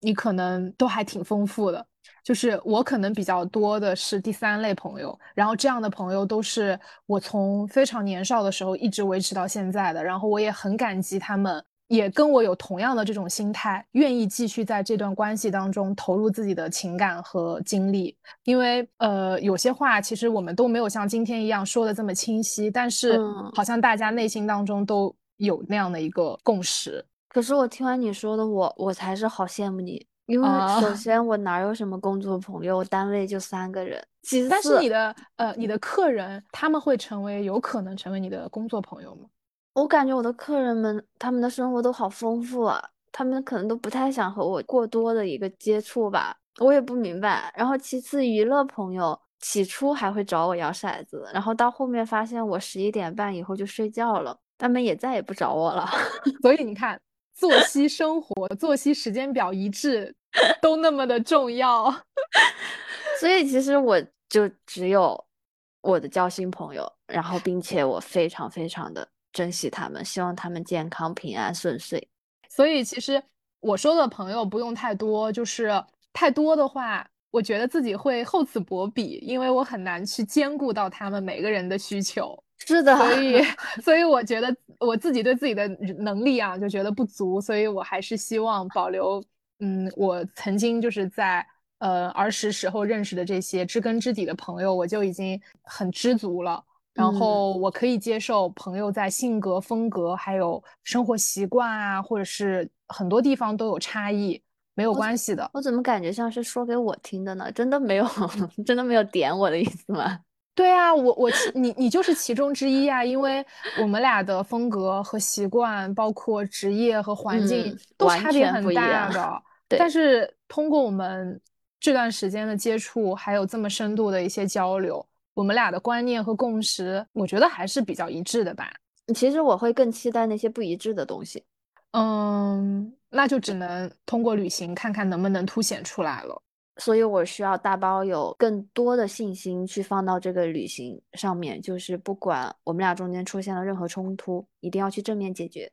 Speaker 3: 你可能都还挺丰富的。就是我可能比较多的是第三类朋友，然后这样的朋友都是我从非常年少的时候一直维持到现在的，然后我也很感激他们，也跟我有同样的这种心态，愿意继续在这段关系当中投入自己的情感和精力。因为呃，有些话其实我们都没有像今天一样说的这么清晰，但是
Speaker 2: 嗯
Speaker 3: 好像大家内心当中都有那样的一个共识。
Speaker 2: 可是我听完你说的我，我才是好羡慕你，因为
Speaker 3: 啊
Speaker 2: 首先我哪有什么工作朋友，我单位就三个人，其
Speaker 3: 但是
Speaker 2: 次
Speaker 3: 你的呃，你的客人他们会成为有可能成为你的工作朋友吗？
Speaker 2: 我感觉我的客人们他们的生活都好丰富啊，他们可能都不太想和我过多的一个接触吧，我也不明白。然后其次娱乐朋友。起初还会找我摇骰子，然后到后面发现我十一点半以后就睡觉了，他们也再也不找我了。
Speaker 3: 所以你看，作息生活、作息时间表一致都那么的重要。
Speaker 2: 所以其实我就只有我的交心朋友，然后并且我非常非常的珍惜他们，希望他们健康、平安、顺遂。
Speaker 3: 所以其实我说的朋友不用太多，就是太多的话，我觉得自己会厚此薄彼，因为我很难去兼顾到他们每个人的需求。
Speaker 2: 是的，
Speaker 3: 所以，所以我觉得我自己对自己的能力啊，就觉得不足，所以我还是希望保留，嗯，我曾经就是在呃儿时时候认识的这些知根知底的朋友，我就已经很知足了。然
Speaker 2: 嗯
Speaker 3: 后我可以接受朋友在性格、风格，还有生活习惯啊，或者是很多地方都有差异，没有关系的。
Speaker 2: 我怎么感觉像是说给我听的呢？真的没有，真的没有点我的意思吗？
Speaker 3: 对啊，我我你你就是其中之一啊，因为我们俩的风格和习惯，包括职业和环境
Speaker 2: 嗯
Speaker 3: 都差别很大的。
Speaker 2: 对
Speaker 3: 但是通过我们这段时间的接触，还有这么深度的一些交流，我们俩的观念和共识，我觉得还是比较一致的吧。
Speaker 2: 其实我会更期待那些不一致的东西。
Speaker 3: 嗯，那就只能通过旅行看看能不能凸显出来了。
Speaker 2: 所以我需要大包有更多的信心去放到这个旅行上面，就是不管我们俩中间出现了任何冲突，一定要去正面解决。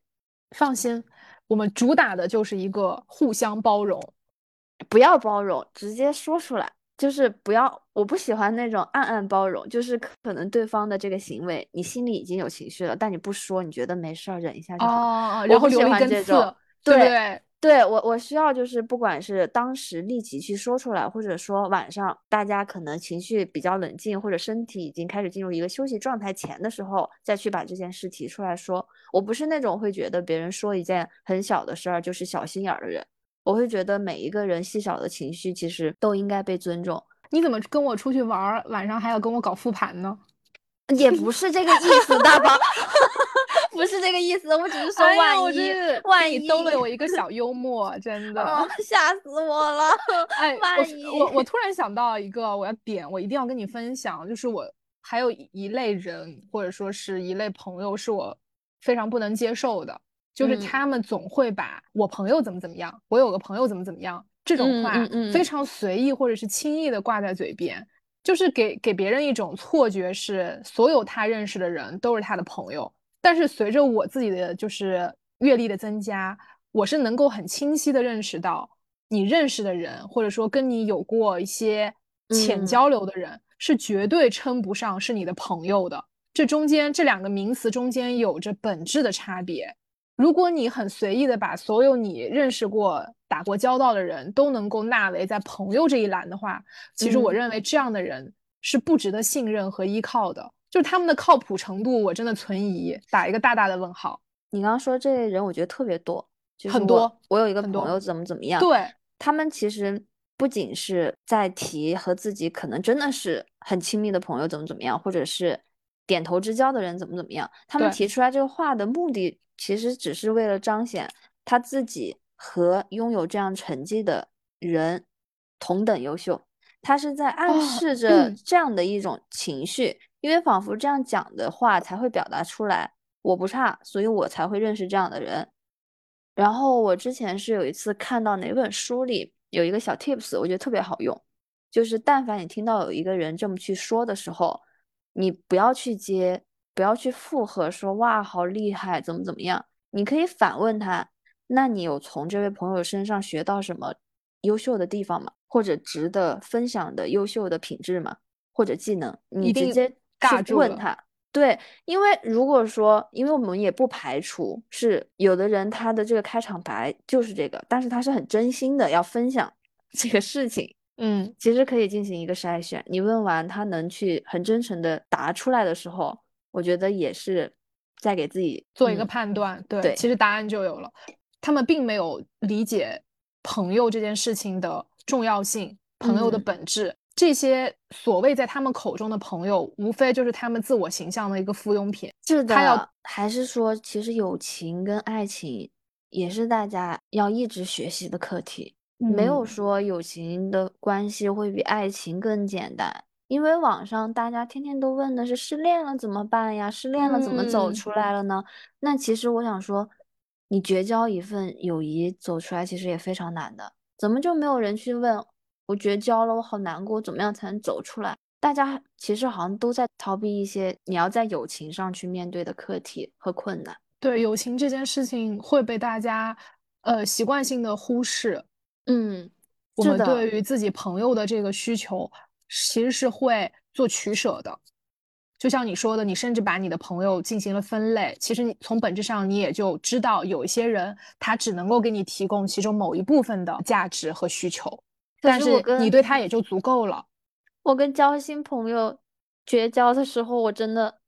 Speaker 3: 放心，我们主打的就是一个互相包容。
Speaker 2: 不要包容，直接说出来，就是不要。我不喜欢那种暗暗包容，就是可能对方的这个行为，你心里已经有情绪了，但你不说，你觉得没事儿，忍一下就好。
Speaker 3: 哦，
Speaker 2: 我
Speaker 3: 然后留一根刺对？
Speaker 2: 对我，我需要就是不管是当时立即去说出来，或者说晚上大家可能情绪比较冷静，或者身体已经开始进入一个休息状态前的时候，再去把这件事提出来说。我不是那种会觉得别人说一件很小的事儿就是小心眼儿的人，我会觉得每一个人细小的情绪其实都应该被尊重。
Speaker 3: 你怎么跟我出去玩儿，晚上还要跟我搞复盘呢？
Speaker 2: 也不是这个意思，大宝，不是这个意思，我只是说万一，万一
Speaker 3: 兜了我一个小幽默，真的。
Speaker 2: 哦，吓死我了！
Speaker 3: 哎，
Speaker 2: 万一
Speaker 3: 我我我突然想到一个，我要点，我一定要跟你分享，就是我还有一一类人，或者说是一类朋友，是我非常不能接受的，就是
Speaker 2: 嗯
Speaker 3: 他们总会把我朋友怎么怎么样，我有个朋友怎么怎么样这种
Speaker 2: 嗯
Speaker 3: 话非常随意或者是轻易的挂在嘴边，就是给给别人一种错觉是所有他认识的人都是他的朋友。但是随着我自己的就是阅历的增加，我是能够很清晰的认识到，你认识的人，或者说跟你有过一些浅
Speaker 2: 嗯
Speaker 3: 交流的人，是绝对称不上是你的朋友的。这中间这两个名词中间有着本质的差别。如果你很随意的把所有你认识过、打过交道的人都能够纳为在朋友这一栏的话，其实我
Speaker 2: 嗯
Speaker 3: 认为这样的人是不值得信任和依靠的。就是他们的靠谱程度，我真的存疑，打一个大大的问号。
Speaker 2: 你刚刚说这类人，我觉得特别多，就是
Speaker 3: 很多
Speaker 2: 我有一个朋友怎么怎么样，
Speaker 3: 对，
Speaker 2: 他们其实不仅是在提和自己可能真的是很亲密的朋友怎么怎么样，或者是点头之交的人怎么怎么样，他们提出来这个话的目的，其实只是为了彰显他自己和拥有这样成绩的人同等优秀。他是在暗
Speaker 3: 哦
Speaker 2: 示着
Speaker 3: 嗯
Speaker 2: 这样的一种情绪，因为仿佛这样讲的话才会表达出来，我不差，所以我才会认识这样的人。然后我之前是有一次看到哪本书里有一个小 tips，我觉得特别好用，就是但凡你听到有一个人这么去说的时候，你不要去接，不要去附和说哇好厉害，怎么怎么样，你可以反问他，那你有从这位朋友身上学到什么优秀的地方吗？或者值得分享的优秀的品质吗？或者技能？你直接去
Speaker 3: 尬住
Speaker 2: 问他。对，因为如果说，因为我们也不排除是有的人他的这个开场白就是这个，但是他是很真心的要分享 这个事情，
Speaker 3: 嗯，
Speaker 2: 其实可以进行一个筛选。你问完他能去很真诚的答出来的时候，我觉得也是在给自己
Speaker 3: 做一个
Speaker 2: 嗯
Speaker 3: 判断，对，
Speaker 2: 对
Speaker 3: 其实答案就有了。他们并没有理解朋友这件事情的重要性，朋友的
Speaker 2: 嗯
Speaker 3: 本质。这些所谓在他们口中的朋友，无非就是他们自我形象的一个附庸品。
Speaker 2: 是的，
Speaker 3: 他要
Speaker 2: 还是说，其实友情跟爱情也是大家要一直学习的课题。没有
Speaker 3: 嗯
Speaker 2: 说友情的关系会比爱情更简单，因为网上大家天天都问的是失恋了怎么办呀？失恋了怎么走
Speaker 3: 嗯
Speaker 2: 出来了呢？那其实我想说，你绝交一份友谊走出来其实也非常难的，怎么就没有人去问我绝交了，我好难过，怎么样才能走出来？大家其实好像都在逃避一些你要在友情上去面对的课题和困难。
Speaker 3: 对友情这件事情会被大家呃习惯性的忽视。
Speaker 2: 嗯，
Speaker 3: 我们对于自己朋友的这个需求，其实是会做取舍的。就像你说的，你甚至把你的朋友进行了分类，其实你从本质上你也就知道，有一些人他只能够给你提供其中某一部分的价值和需求，
Speaker 2: 可
Speaker 3: 但是你对他也就足够了。
Speaker 2: 我跟交心朋友绝交的时候，我真的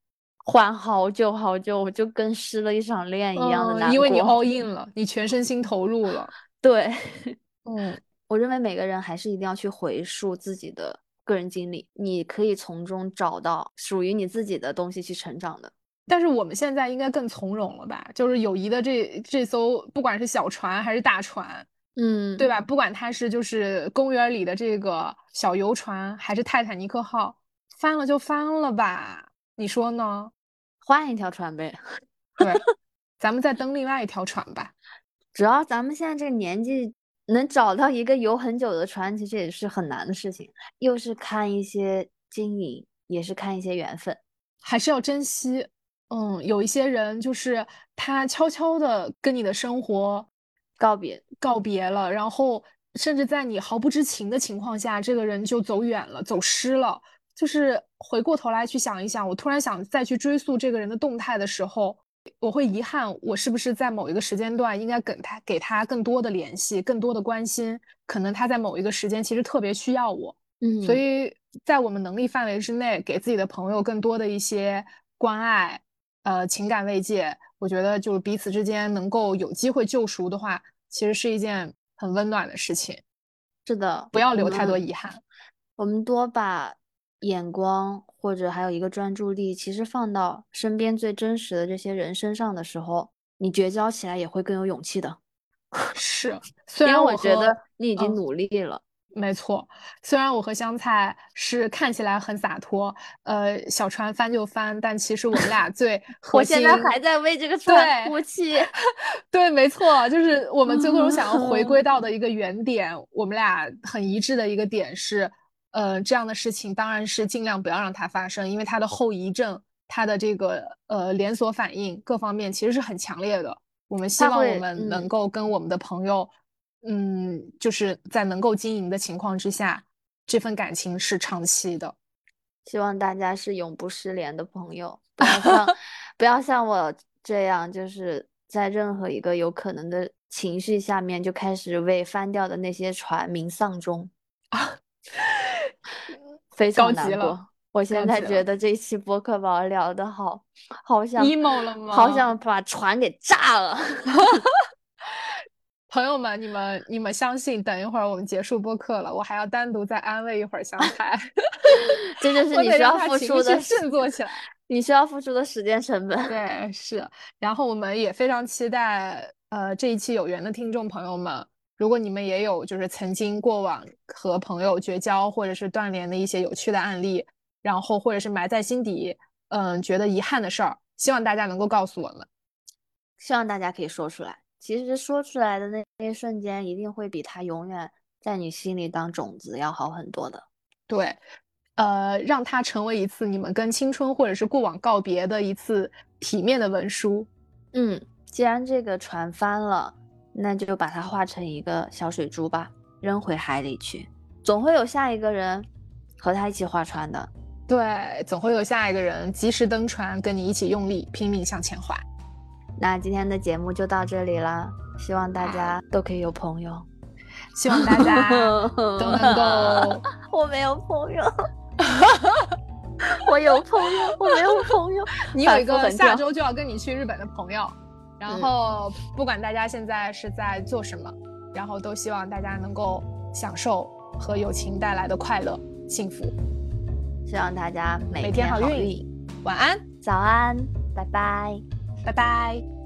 Speaker 2: 缓好久好久，我就跟失了一场恋一样的难
Speaker 3: 嗯，因为你 all in 了，你全身心投入了。
Speaker 2: 对，
Speaker 3: 嗯，
Speaker 2: 我认为每个人还是一定要去回溯自己的个人经历，你可以从中找到属于你自己的东西去成长的。
Speaker 3: 但是我们现在应该更从容了吧？就是友谊的这这艘，不管是小船还是大船，
Speaker 2: 嗯，
Speaker 3: 对吧？不管它是就是公园里的这个小游船，还是泰坦尼克号，翻了就翻了吧？你说呢？
Speaker 2: 换一条船呗。
Speaker 3: 对，咱们再登另外一条船吧。
Speaker 2: 主要咱们现在这个年纪，能找到一个游很久的船，其实也是很难的事情。又是看一些经营，也是看一些缘分。
Speaker 3: 还是要珍惜。嗯，有一些人就是他悄悄的跟你的生活
Speaker 2: 告别，
Speaker 3: 告别了，然后甚至在你毫不知情的情况下，这个人就走远了，走失了。就是回过头来去想一想，我突然想再去追溯这个人的动态的时候，我会遗憾，我是不是在某一个时间段应该给他给他更多的联系，更多的关心？可能他在某一个时间其实特别需要我，
Speaker 2: 嗯，
Speaker 3: 所以在我们能力范围之内，给自己的朋友更多的一些关爱，呃，情感慰藉，我觉得就是彼此之间能够有机会救赎的话，其实是一件很温暖的事情。
Speaker 2: 是的，
Speaker 3: 不要留太多遗憾。
Speaker 2: 我们多把眼光或者还有一个专注力，其实放到身边最真实的这些人身上的时候，你绝交起来也会更有勇气的。
Speaker 3: 是，虽然和
Speaker 2: 我觉得你已经
Speaker 3: 嗯
Speaker 2: 努力了。
Speaker 3: 没错，虽然我和香菜是看起来很洒脱，呃，小船翻就翻，但其实我们俩最 核
Speaker 2: 我现在还在为这个船
Speaker 3: 对
Speaker 2: 哭泣。
Speaker 3: 对，没错，就是我们最终想要回
Speaker 2: 嗯
Speaker 3: 归到的 一个原点，我们俩很一致的一个点是，呃，这样的事情当然是尽量不要让它发生，因为它的后遗症、它的这个呃连锁反应各方面其实是很强烈的。我们希望我们能
Speaker 2: 嗯
Speaker 3: 够跟我们的朋友，嗯，就是在能够经营的情况之下，这份感情是长期的。
Speaker 2: 希望大家是永不失联的朋友，不要像不要像我这样，就是在任何一个有可能的情绪下面就开始为翻掉的那些船鸣丧钟
Speaker 3: 啊 非
Speaker 2: 常难过。我现在觉得这期播客把我聊的好，好 想
Speaker 3: emo 了吗？
Speaker 2: 好想把船给炸了。
Speaker 3: 朋友们，你们你们相信，等一会儿我们结束播客了，我还要单独再安慰一会儿香菜。
Speaker 2: 这就是你需要付出的
Speaker 3: 振作起来，
Speaker 2: 你需要付出的时间成本。
Speaker 3: 对，是。然后我们也非常期待，呃，这一期有缘的听众朋友们，如果你们也有就是曾经过往和朋友绝交或者是断联的一些有趣的案例，然后或者是埋在心底，嗯，觉得遗憾的事儿，希望大家能够告诉我们，
Speaker 2: 希望大家可以说出来。其实说出来的那那一瞬间，一定会比他永远在你心里当种子要好很多的。
Speaker 3: 对，呃，让它成为一次你们跟青春或者是过往告别的一次体面的文书。
Speaker 2: 嗯，既然这个船翻了，那就把它化成一个小水珠吧，扔回海里去。总会有下一个人和他一起划船的。
Speaker 3: 对，总会有下一个人及时登船，跟你一起用力拼命向前划。
Speaker 2: 那今天的节目就到这里了，希望大家都可以有朋友，
Speaker 3: 希望大家 都能够。
Speaker 2: 我没有朋友，我有朋友，我没有朋友。
Speaker 3: 你有一个下周就要跟你去日本的朋友，然后不管大家现在是在做什么，然后都希望大家能够享受和友情带来的快乐、幸福。
Speaker 2: 希望大家
Speaker 3: 每
Speaker 2: 天好
Speaker 3: 运，晚安，
Speaker 2: 早安，拜拜。
Speaker 3: 拜拜。